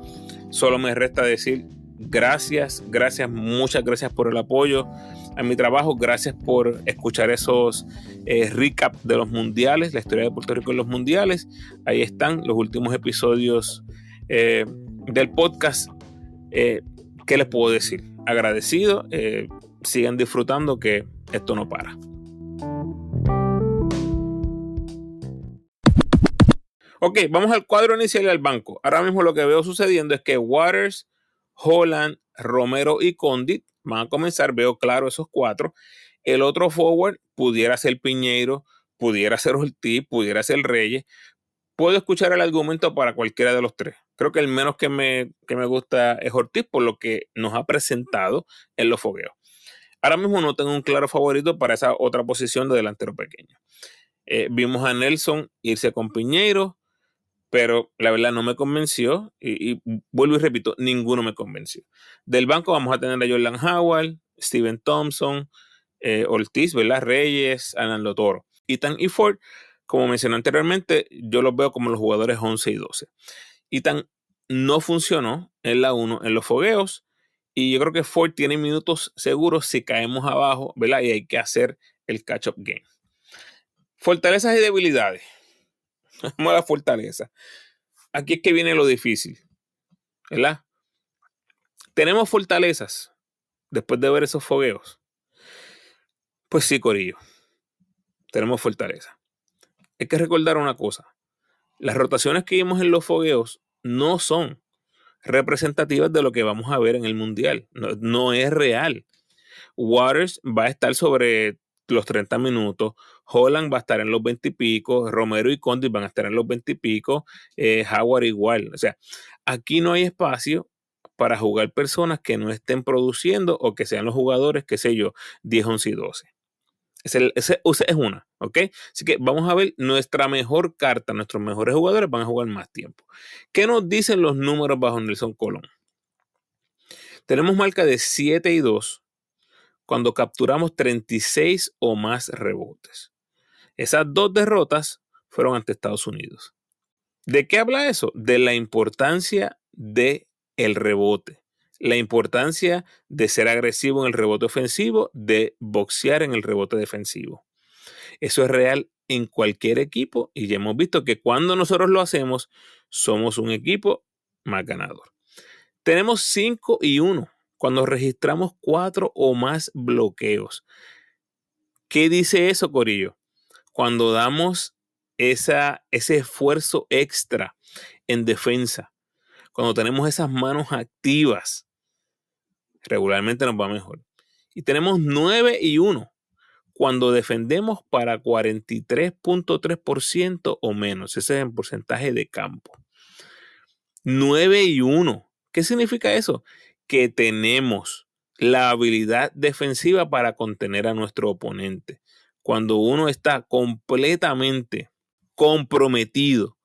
Solo me resta decir gracias, gracias, muchas gracias por el apoyo a mi trabajo, gracias por escuchar esos eh, recap de los mundiales, la historia de Puerto Rico en los mundiales. Ahí están los últimos episodios eh, del podcast eh, ¿Qué les puedo decir? Agradecido, sigan disfrutando que esto no para. Ok, vamos al cuadro inicial y al banco. Ahora mismo lo que veo sucediendo es que Waters, Holland, Romero y Condit van a comenzar. Veo claro esos cuatro. El otro forward pudiera ser Piñeiro, pudiera ser Ortiz, pudiera ser Reyes. Puedo escuchar el argumento para cualquiera de los tres. Creo que el menos que me, me gusta es Ortiz por lo que nos ha presentado en los fogueos. Ahora mismo no tengo un claro favorito para esa otra posición de delantero pequeño. Eh, vimos a Nelson irse con Piñeiro, pero la verdad no me convenció. Y, vuelvo y repito, ninguno me convenció. Del banco vamos a tener a Jordan Howard, Steven Thompson, eh, Ortiz, ¿verdad? Reyes, Anando Toro. Ethan y Ford, como mencioné anteriormente, yo los veo como los jugadores 11 y 12 tan no funcionó en la 1 en los fogueos. Y yo creo que Ford tiene minutos seguros si caemos abajo, ¿verdad? Y hay que hacer el catch-up game. Fortalezas y debilidades. (laughs) Vamos a la fortaleza. Aquí es que viene lo difícil, ¿verdad? Tenemos fortalezas. después de ver esos fogueos? Pues sí, Corillo. Tenemos fortaleza. Hay que recordar una cosa. Las rotaciones que vimos en los fogueos no son representativas de lo que vamos a ver en el Mundial. No, es real. Waters va a estar sobre los 30 minutos, Holland va a estar en los 20 y pico, Romero y Condi van a estar en los 20 y pico, Howard igual. O sea, aquí no hay espacio para jugar personas que no estén produciendo o que sean los jugadores, qué sé yo, 10, 11 y 12. Ese, es una, ¿ok? Así que vamos a ver nuestra mejor carta, nuestros mejores jugadores van a jugar más tiempo. ¿Qué nos dicen los números bajo Nelson Colón? Tenemos marca de 7 y 2 cuando capturamos 36 o más rebotes. Esas dos derrotas fueron ante Estados Unidos. ¿De qué habla eso? De la importancia de el rebote la importancia de ser agresivo en el rebote ofensivo, de boxear en el rebote defensivo. Eso es real en cualquier equipo y ya hemos visto que cuando nosotros lo hacemos, somos un equipo más ganador. Tenemos 5 y 1 cuando registramos 4 o más bloqueos. ¿Qué dice eso, Corillo? Cuando damos ese esfuerzo extra en defensa, cuando tenemos esas manos activas, regularmente nos va mejor. Y tenemos 9 y 1 cuando defendemos para 43.3% o menos. Ese es el porcentaje de campo. 9 y 1. ¿Qué significa eso? Que tenemos la habilidad defensiva para contener a nuestro oponente. Cuando uno está completamente comprometido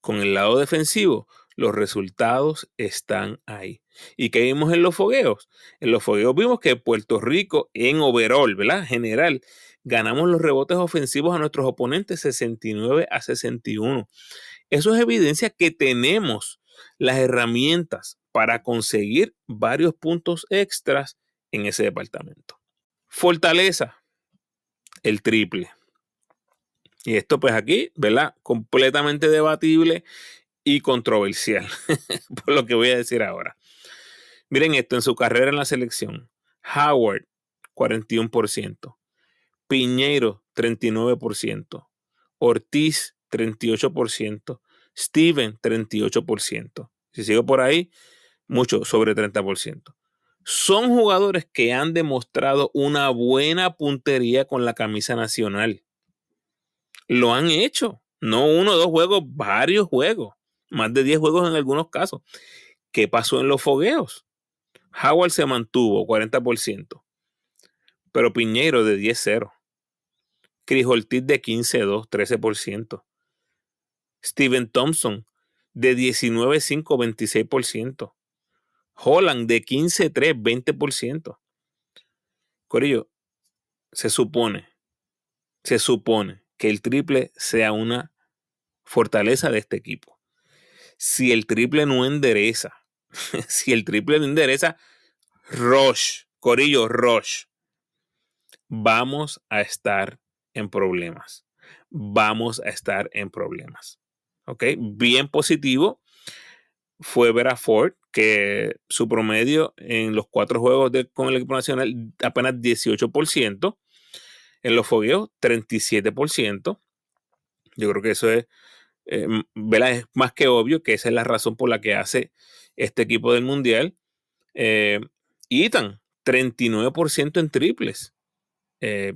con el lado defensivo, los resultados están ahí. ¿Y qué vimos en los fogueos? En los fogueos vimos que Puerto Rico, en overall, ¿verdad? General, ganamos los rebotes ofensivos a nuestros oponentes 69 a 61. Eso es evidencia que tenemos las herramientas para conseguir varios puntos extras en ese departamento. Fortaleza, el triple. Y esto pues aquí, ¿verdad? Completamente debatible y controversial, (laughs) por lo que voy a decir ahora. Miren esto, en su carrera en la selección, Howard, 41%, Piñeiro, 39%, Ortiz, 38%, Steven, 38%. Si sigo por ahí, mucho, sobre 30%. Son jugadores que han demostrado una buena puntería con la camisa nacional. Lo han hecho. No uno, dos juegos, varios juegos más de 10 juegos en algunos casos. ¿Qué pasó en los fogueos? Howard se mantuvo 40%, pero Piñero de 10-0. Chris Ortiz de 15-2, 13%. Steven Thompson de 19-5, 26%. Holland de 15-3, 20%. Corillo, se supone, se supone que el triple sea una fortaleza de este equipo si el triple no endereza, (laughs) si el triple no endereza, Rush, Corillo, Rush, vamos a estar en problemas. Vamos a estar en problemas. ¿Ok? Bien positivo fue ver a Ford que su promedio en los cuatro juegos con el equipo nacional apenas 18%. En los fogueos, 37%. Yo creo que eso es eh, es más que obvio que esa es la razón por la que hace este equipo del Mundial. Eh, Ethan, 39% en triples. Eh,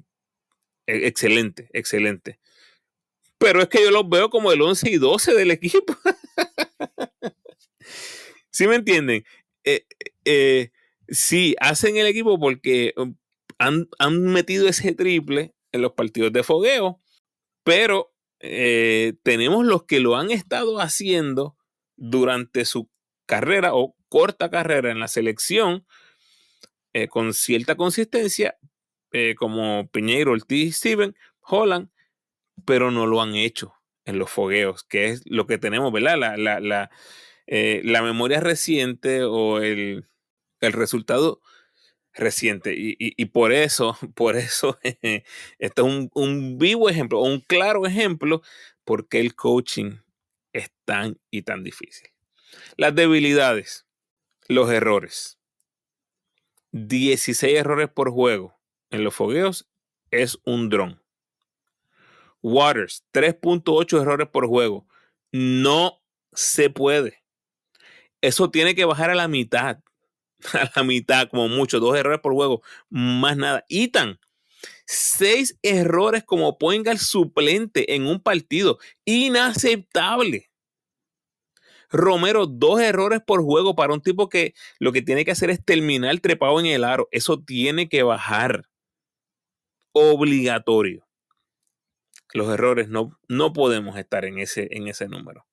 e, excelente, excelente. Pero es que yo los veo como el 11 y 12 del equipo. (laughs) ¿Sí me entienden? Eh, sí, hacen el equipo porque um, han, han metido ese triple en los partidos de fogueo, pero eh, tenemos los que lo han estado haciendo durante su carrera o corta carrera en la selección eh, con cierta consistencia, eh, como Piñeiro, Ortiz, Steven, Holland, pero no lo han hecho en los fogueos, que es lo que tenemos, ¿verdad? La, la, la, la memoria reciente o el, el resultado reciente. Y, por eso, (laughs) por eso, esto es un, vivo ejemplo, un claro ejemplo, porque el coaching es tan y tan difícil. Las debilidades, los errores. 16 errores por juego en los fogueos es un dron. Waters, 3.8 errores por juego. No se puede. Eso tiene que bajar a la mitad. (laughs) A la mitad, como mucho. Dos errores por juego. Más nada. Itan, seis errores como point suplente en un partido. Inaceptable. Romero, dos errores por juego para un tipo que lo que tiene que hacer es terminar trepado en el aro. Eso tiene que bajar. Obligatorio. Los errores no, no podemos estar en ese, en ese número.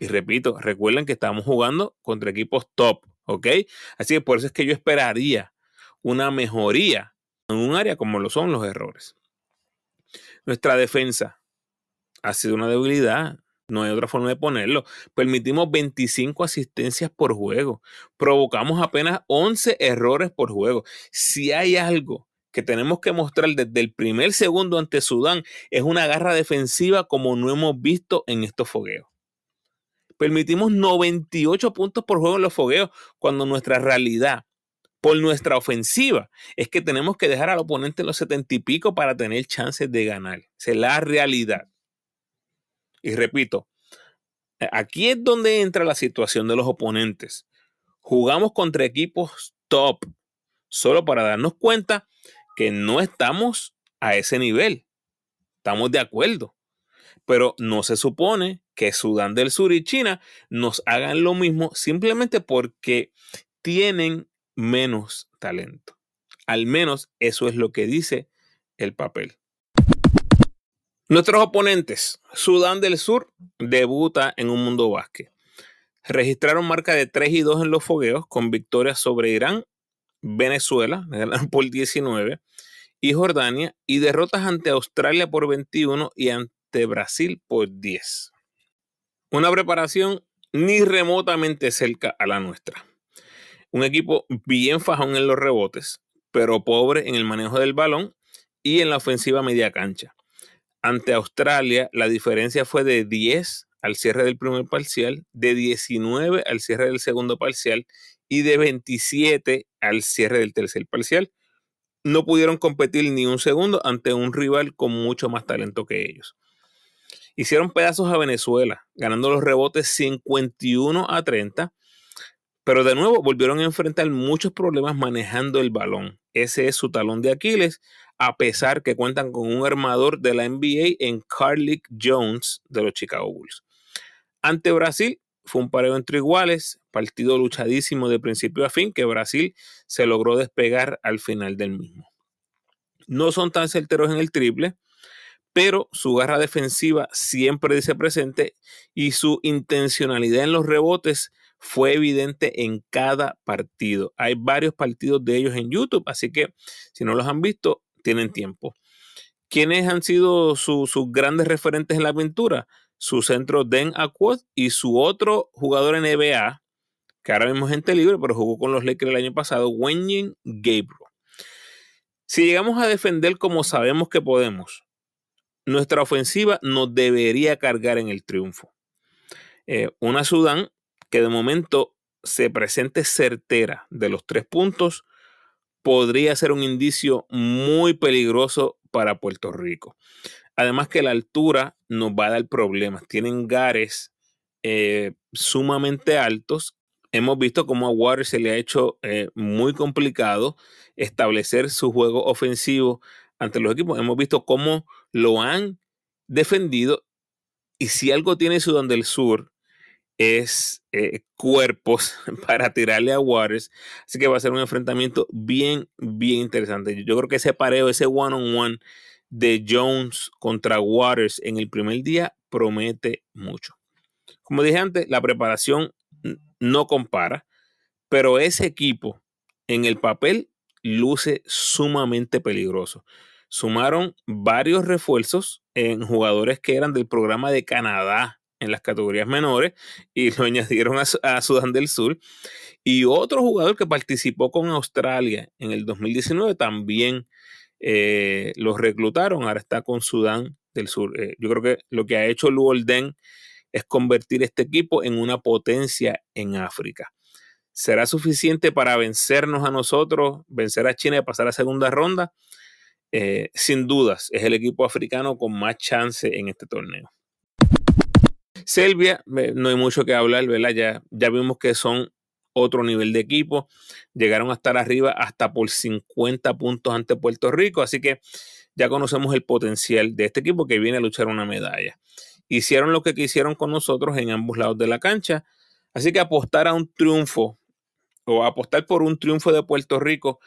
Y repito, recuerden que estamos jugando contra equipos top, ¿ok? Así que por eso es que yo esperaría una mejoría en un área como lo son los errores. Nuestra defensa ha sido una debilidad. No hay otra forma de ponerlo. Permitimos 25 asistencias por juego. Provocamos apenas 11 errores por juego. Si hay algo que tenemos que mostrar desde el primer segundo ante Sudán, es una garra defensiva como no hemos visto en estos fogueos. Permitimos 98 puntos por juego en los fogueos, cuando nuestra realidad, por nuestra ofensiva, es que tenemos que dejar al oponente en los 70 y pico para tener chances de ganar. Esa es la realidad. Y repito, aquí es donde entra la situación de los oponentes. Jugamos contra equipos top, solo para darnos cuenta que no estamos a ese nivel. Estamos de acuerdo. Pero no se supone que Sudán del Sur y China nos hagan lo mismo simplemente porque tienen menos talento. Al menos eso es lo que dice el papel. Nuestros oponentes, Sudán del Sur debuta en un mundo básquet. Registraron marca de 3 y 2 en los fogueos con victorias sobre Irán, Venezuela, (laughs) por 19, y Jordania, y derrotas ante Australia por 21 y ante Brasil por 10. Una preparación ni remotamente cerca a la nuestra. Un equipo bien fajón en los rebotes, pero pobre en el manejo del balón y en la ofensiva media cancha ante Australia, la diferencia fue de 10 al cierre del primer parcial, de 19 al cierre del segundo parcial y de 27 al cierre del tercer parcial. No pudieron competir ni un segundo ante un rival con mucho más talento que ellos. Hicieron pedazos a Venezuela, ganando los rebotes 51 a 30, pero de nuevo volvieron a enfrentar muchos problemas manejando el balón. Ese es su talón de Aquiles, a pesar que cuentan con un armador de la NBA en Carlick Jones de los Chicago Bulls. Ante Brasil fue un pareo entre iguales, partido luchadísimo de principio a fin que Brasil se logró despegar al final del mismo. No son tan certeros en el triple, pero su garra defensiva siempre dice presente y su intencionalidad en los rebotes fue evidente en cada partido. Hay varios partidos de ellos en YouTube, así que si no los han visto, tienen tiempo. ¿Quiénes han sido sus grandes referentes en la aventura? Su centro Den Aquod y su otro jugador en NBA, que ahora mismo es gente libre, pero jugó con los Lakers el año pasado, Wenyen Gabriel. Si llegamos a defender como sabemos que podemos, nuestra ofensiva nos debería cargar en el triunfo. Eh, una Sudán que de momento se presente certera de los tres puntos podría ser un indicio muy peligroso para Puerto Rico. Además que la altura nos va a dar problemas. Tienen gares eh, sumamente altos. Hemos visto cómo a Waters se le ha hecho eh, muy complicado establecer su juego ofensivo ante los equipos. Hemos visto cómo lo han defendido. Y si algo tiene Sudán del Sur es eh, cuerpos (laughs) para tirarle a Waters. Así que va a ser un enfrentamiento bien, bien interesante. Yo creo que ese pareo, ese one-on-one de Jones contra Waters en el primer día promete mucho. Como dije antes, la preparación no compara, pero ese equipo en el papel luce sumamente peligroso. Sumaron varios refuerzos en jugadores que eran del programa de Canadá en las categorías menores y lo (laughs) añadieron a, Sudán del Sur. Y otro jugador que participó con Australia en el 2019 también eh, los reclutaron, ahora está con Sudán del Sur. Eh, yo creo que lo que ha hecho Luolden es convertir este equipo en una potencia en África. ¿Será suficiente para vencernos a nosotros, vencer a China y pasar a segunda ronda? Eh, sin dudas, es el equipo africano con más chance en este torneo. Serbia, no hay mucho que hablar, ¿verdad? Ya, ya vimos que son otro nivel de equipo. Llegaron a estar arriba hasta por 50 puntos ante Puerto Rico, así que ya conocemos el potencial de este equipo que viene a luchar una medalla. Hicieron lo que quisieron con nosotros en ambos lados de la cancha, así que apostar a un triunfo o apostar por un triunfo de Puerto Rico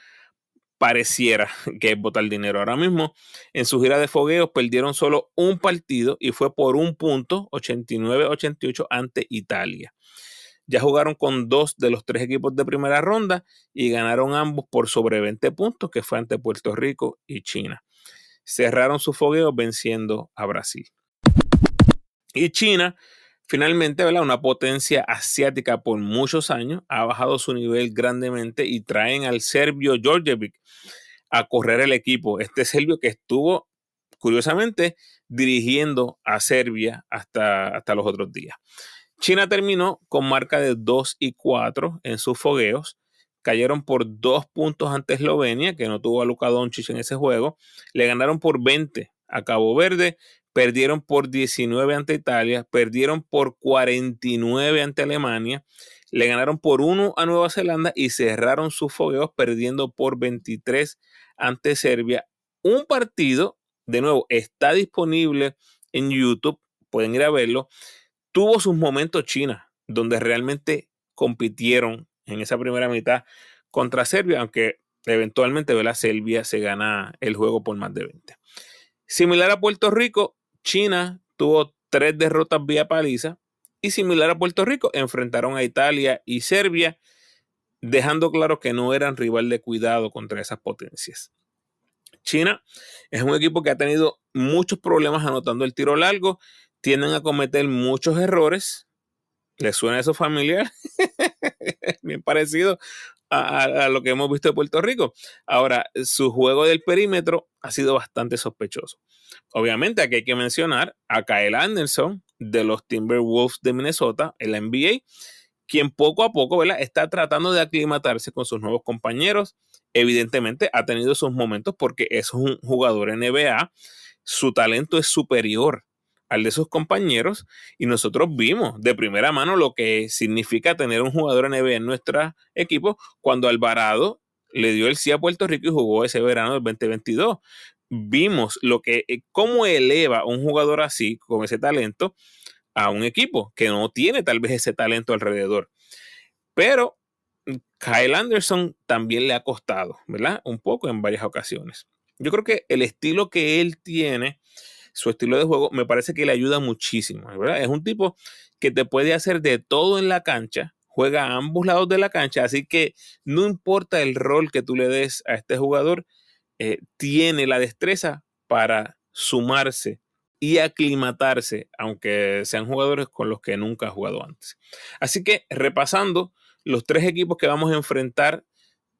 pareciera que es botar dinero. Ahora mismo, en su gira de fogueos, perdieron solo un partido y fue por un punto, 89-88 ante Italia. Ya jugaron con dos de los tres equipos de primera ronda y ganaron ambos por sobre 20 puntos, que fue ante Puerto Rico y China. Cerraron su fogueo venciendo a Brasil. Y China, finalmente, ¿verdad? una potencia asiática por muchos años, ha bajado su nivel grandemente y traen al serbio Georgievic a correr el equipo. Este serbio que estuvo, curiosamente, dirigiendo a Serbia hasta, hasta los otros días. China terminó con marca de 2 y 4 en sus fogueos. Cayeron por dos puntos ante Eslovenia, que no tuvo a Luka Doncic en ese juego. Le ganaron por 20 a Cabo Verde. Perdieron por 19 ante Italia. Perdieron por 49 ante Alemania. Le ganaron por 1 a Nueva Zelanda y cerraron sus fogueos perdiendo por 23 ante Serbia. Un partido, de nuevo, está disponible en YouTube. Pueden ir a verlo tuvo sus momentos China, donde realmente compitieron en esa primera mitad contra Serbia, aunque eventualmente la Serbia se gana el juego por más de 20. Similar a Puerto Rico, China tuvo tres derrotas vía paliza y similar a Puerto Rico, enfrentaron a Italia y Serbia, dejando claro que no eran rival de cuidado contra esas potencias. China es un equipo que ha tenido muchos problemas anotando el tiro largo tienden a cometer muchos errores. ¿Les suena eso familiar? (laughs) Bien parecido a, lo que hemos visto de Puerto Rico. Ahora, su juego del perímetro ha sido bastante sospechoso. Obviamente, aquí hay que mencionar a Kyle Anderson de los Timberwolves de Minnesota en la NBA, quien poco a poco está tratando de aclimatarse con sus nuevos compañeros. Evidentemente, ha tenido sus momentos porque es un jugador NBA. Su talento es superior al de sus compañeros y nosotros vimos de primera mano lo que significa tener un jugador NBA en nuestro equipo cuando Alvarado le dio el sí a Puerto Rico y jugó ese verano del 2022. Vimos lo que, eh, cómo eleva un jugador así, con ese talento, a un equipo que no tiene tal vez ese talento alrededor. Pero Kyle Anderson también le ha costado, ¿verdad? Un poco en varias ocasiones. Yo creo que el estilo que él tiene su estilo de juego me parece que le ayuda muchísimo. Es un tipo que te puede hacer de todo en la cancha, juega a ambos lados de la cancha, así que no importa el rol que tú le des a este jugador, eh, tiene la destreza para sumarse y aclimatarse, aunque sean jugadores con los que nunca ha jugado antes. Así que repasando, los tres equipos que vamos a enfrentar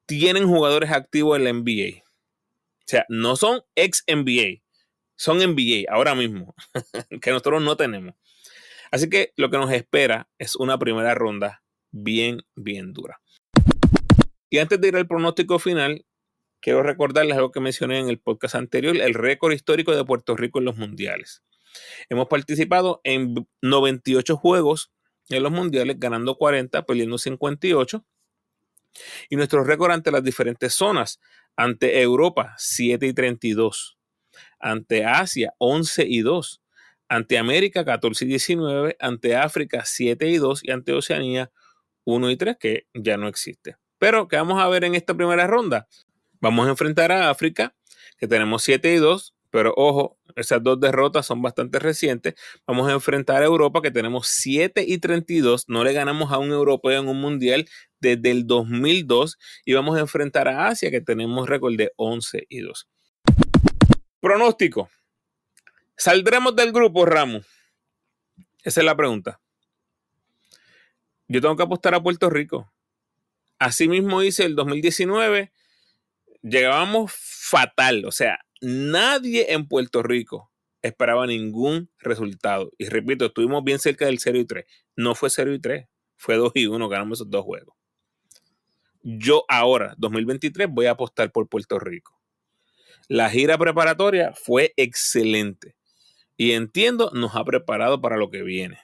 tienen jugadores activos en la NBA. O sea, no son ex NBA, son NBA ahora mismo, (laughs) que nosotros no tenemos. Así que lo que nos espera es una primera ronda bien, bien dura. Y antes de ir al pronóstico final, quiero recordarles algo que mencioné en el podcast anterior, el récord histórico de Puerto Rico en los mundiales. Hemos participado en 98 juegos en los mundiales, ganando 40, perdiendo 58. Y nuestro récord ante las diferentes zonas, ante Europa, 7 y 32 ante Asia 11 y 2, ante América 14 y 19, ante África 7 y 2 y ante Oceanía 1 y 3 que ya no existe. Pero, ¿qué vamos a ver en esta primera ronda? Vamos a enfrentar a África, que tenemos 7 y 2, pero ojo, esas dos derrotas son bastante recientes. Vamos a enfrentar a Europa, que tenemos 7 y 32. No le ganamos a un europeo en un mundial desde el 2002. Y vamos a enfrentar a Asia, que tenemos récord de 11 y 2. Pronóstico. ¿Saldremos del grupo, Ramos? Esa es la pregunta. Yo tengo que apostar a Puerto Rico. Así mismo hice el 2019. Llegábamos fatal. O sea, nadie en Puerto Rico esperaba ningún resultado. Y repito, estuvimos bien cerca del 0 y 3. No fue 0 y 3, fue 2 y 1. Ganamos esos dos juegos. yo ahora, 2023, voy a apostar por Puerto Rico. La gira preparatoria fue excelente y entiendo nos ha preparado para lo que viene.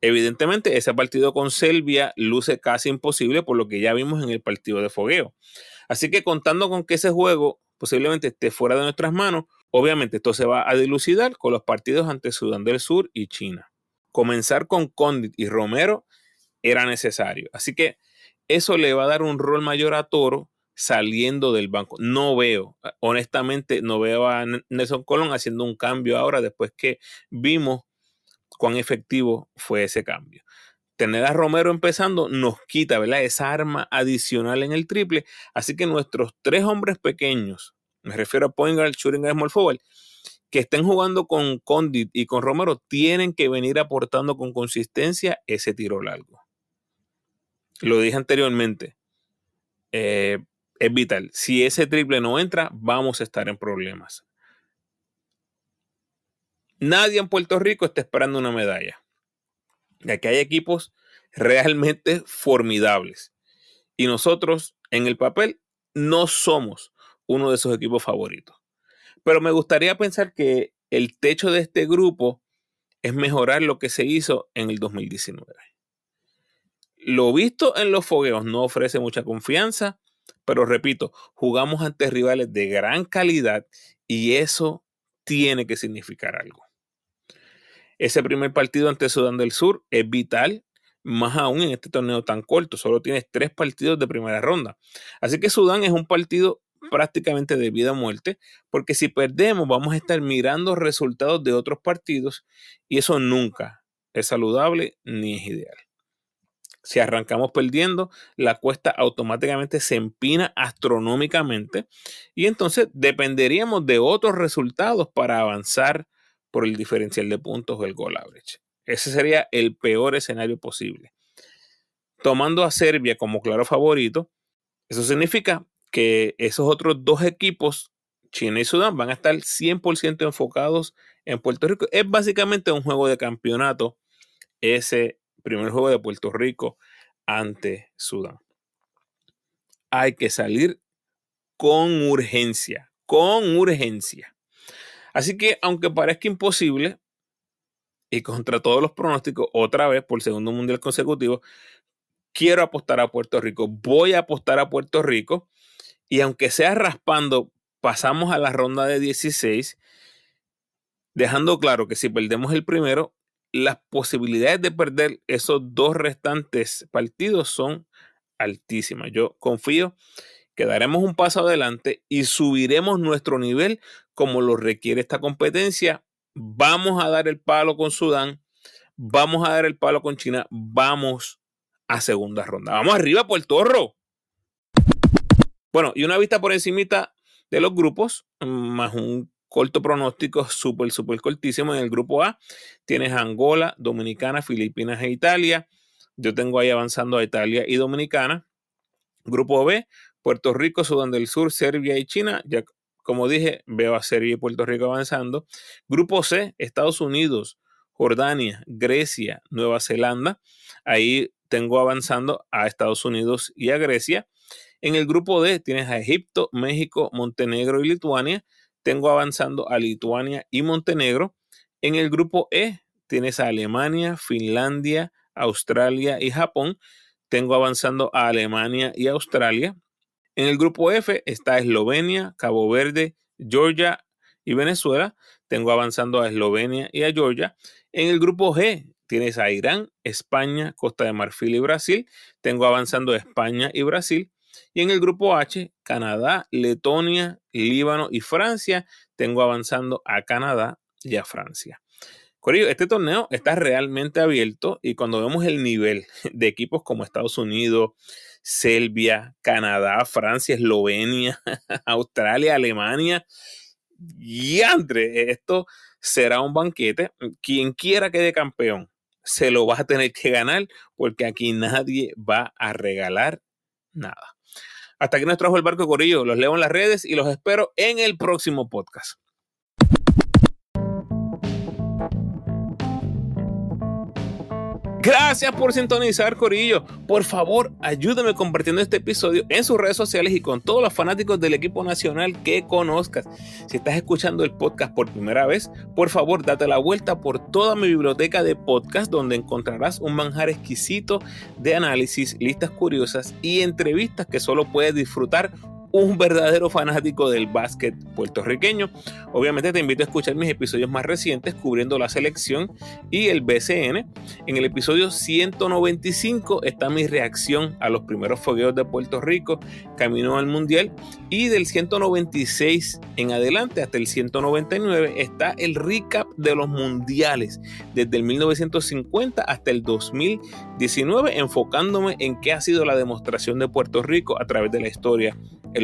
Evidentemente, ese partido con Serbia luce casi imposible por lo que ya vimos en el partido de fogueo. Así que contando con que ese juego posiblemente esté fuera de nuestras manos, obviamente esto se va a dilucidar con los partidos ante Sudán del Sur y China. Comenzar con Condit y Romero era necesario. Así que eso le va a dar un rol mayor a Toro saliendo del banco. No veo, honestamente, no veo a Nelson Colón haciendo un cambio ahora después que vimos cuán efectivo fue ese cambio. Tener a Romero empezando nos quita, ¿verdad? Esa arma adicional en el triple. Así que nuestros tres hombres pequeños, me refiero a Poingal, Shooting Small Forward, que estén jugando con Condit y con Romero, tienen que venir aportando con consistencia ese tiro largo. Lo dije anteriormente. Eh, es vital. Si ese triple no entra, vamos a estar en problemas. Nadie en Puerto Rico está esperando una medalla. Ya que hay equipos realmente formidables. Y nosotros, en el papel, no somos uno de esos equipos favoritos. Pero me gustaría pensar que el techo de este grupo es mejorar lo que se hizo en el 2019. Lo visto en los fogueos no ofrece mucha confianza pero repito, jugamos ante rivales de gran calidad y eso tiene que significar algo. Ese primer partido ante Sudán del Sur es vital, más aún en este torneo tan corto. Solo tienes tres partidos de primera ronda. Así que Sudán es un partido prácticamente de vida o muerte, porque si perdemos vamos a estar mirando resultados de otros partidos y eso nunca es saludable ni es ideal. Si arrancamos perdiendo, la cuesta automáticamente se empina astronómicamente y entonces dependeríamos de otros resultados para avanzar por el diferencial de puntos o el goal average. Ese sería el peor escenario posible. Tomando a Serbia como claro favorito, eso significa que esos otros dos equipos, China y Sudán, van a estar 100% enfocados en Puerto Rico. Es básicamente un juego de campeonato ese primer juego de Puerto Rico ante Sudán. Hay que salir con urgencia, con urgencia. Así que aunque parezca imposible, y contra todos los pronósticos, otra vez por segundo mundial consecutivo, quiero apostar a Puerto Rico. Voy a apostar a Puerto Rico. Y aunque sea raspando, pasamos a la ronda de 16, dejando claro que si perdemos el primero, las posibilidades de perder esos dos restantes partidos son altísimas. Yo confío que daremos un paso adelante y subiremos nuestro nivel como lo requiere esta competencia. Vamos a dar el palo con Sudán, vamos a dar el palo con China, vamos a segunda ronda. Vamos arriba por torro. Bueno, y una vista por encimita de los grupos, más un corto pronóstico, súper, súper cortísimo. En el grupo A tienes Angola, Dominicana, Filipinas e Italia. Yo tengo ahí avanzando a Italia y Dominicana. Grupo B, Puerto Rico, Sudán del Sur, Serbia y China. Ya como dije, veo a Serbia y Puerto Rico avanzando. Grupo C, Estados Unidos, Jordania, Grecia, Nueva Zelanda. Ahí tengo avanzando a Estados Unidos y a Grecia. En el grupo D tienes a Egipto, México, Montenegro y Lituania tengo avanzando a Lituania y Montenegro. En el grupo E tienes a Alemania, Finlandia, Australia y Japón. Tengo avanzando a Alemania y Australia. En el grupo F está Eslovenia, Cabo Verde, Georgia y Venezuela. Tengo avanzando a Eslovenia y a Georgia. En el grupo G tienes a Irán, España, Costa de Marfil y Brasil. Tengo avanzando a España y Brasil. Y en el grupo H, Canadá, Letonia, Líbano y Francia. Tengo avanzando a Canadá y a Francia. Corillo, este torneo está realmente abierto y cuando vemos el nivel (laughs) de equipos como Estados Unidos, Serbia, Canadá, Francia, Eslovenia, (laughs) Australia, Alemania, y Andre, esto será un banquete. Quien quiera que quede campeón, se lo va a tener que ganar porque aquí nadie va a regalar nada. Hasta aquí nos trajo el barco Corillo. Los leo en las redes y los espero en el próximo podcast. Gracias por sintonizar, Corillo. Por favor, ayúdame compartiendo este episodio en sus redes sociales y con todos los fanáticos del equipo nacional que conozcas. Si estás escuchando el podcast por primera vez, por favor, date la vuelta por toda mi biblioteca de podcast donde encontrarás un manjar exquisito de análisis, listas curiosas y entrevistas que solo puedes disfrutar un verdadero fanático del básquet puertorriqueño. Obviamente te invito a escuchar mis episodios más recientes cubriendo la selección y el BCN. En el episodio 195 está mi reacción a los primeros fogueos de Puerto Rico camino al Mundial y del 196 en adelante hasta el 199 está el recap de los mundiales desde el 1950 hasta el 2019 enfocándome en qué ha sido la demostración de Puerto Rico a través de la historia en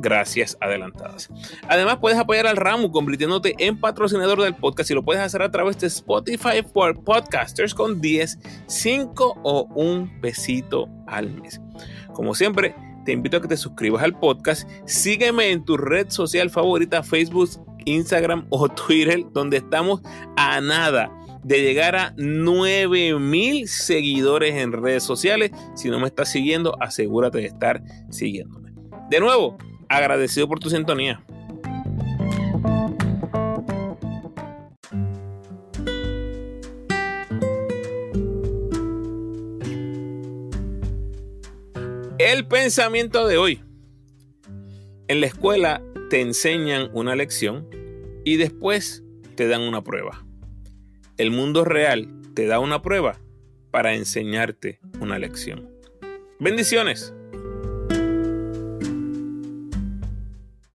gracias adelantadas. Además, puedes apoyar al ramo convirtiéndote en patrocinador del podcast y lo puedes hacer a través de Spotify for Podcasters con 10, 5 o un pesito al mes. Como siempre, te invito a que te suscribas al podcast. Sígueme en tu red social favorita, Facebook, Instagram o Twitter, donde estamos a nada de llegar a 9000 seguidores en redes sociales. Si no me estás siguiendo, asegúrate de estar siguiéndome. De nuevo, agradecido por tu sintonía. El pensamiento de hoy. En la escuela te enseñan una lección y después te dan una prueba. El mundo real te da una prueba para enseñarte una lección. Bendiciones.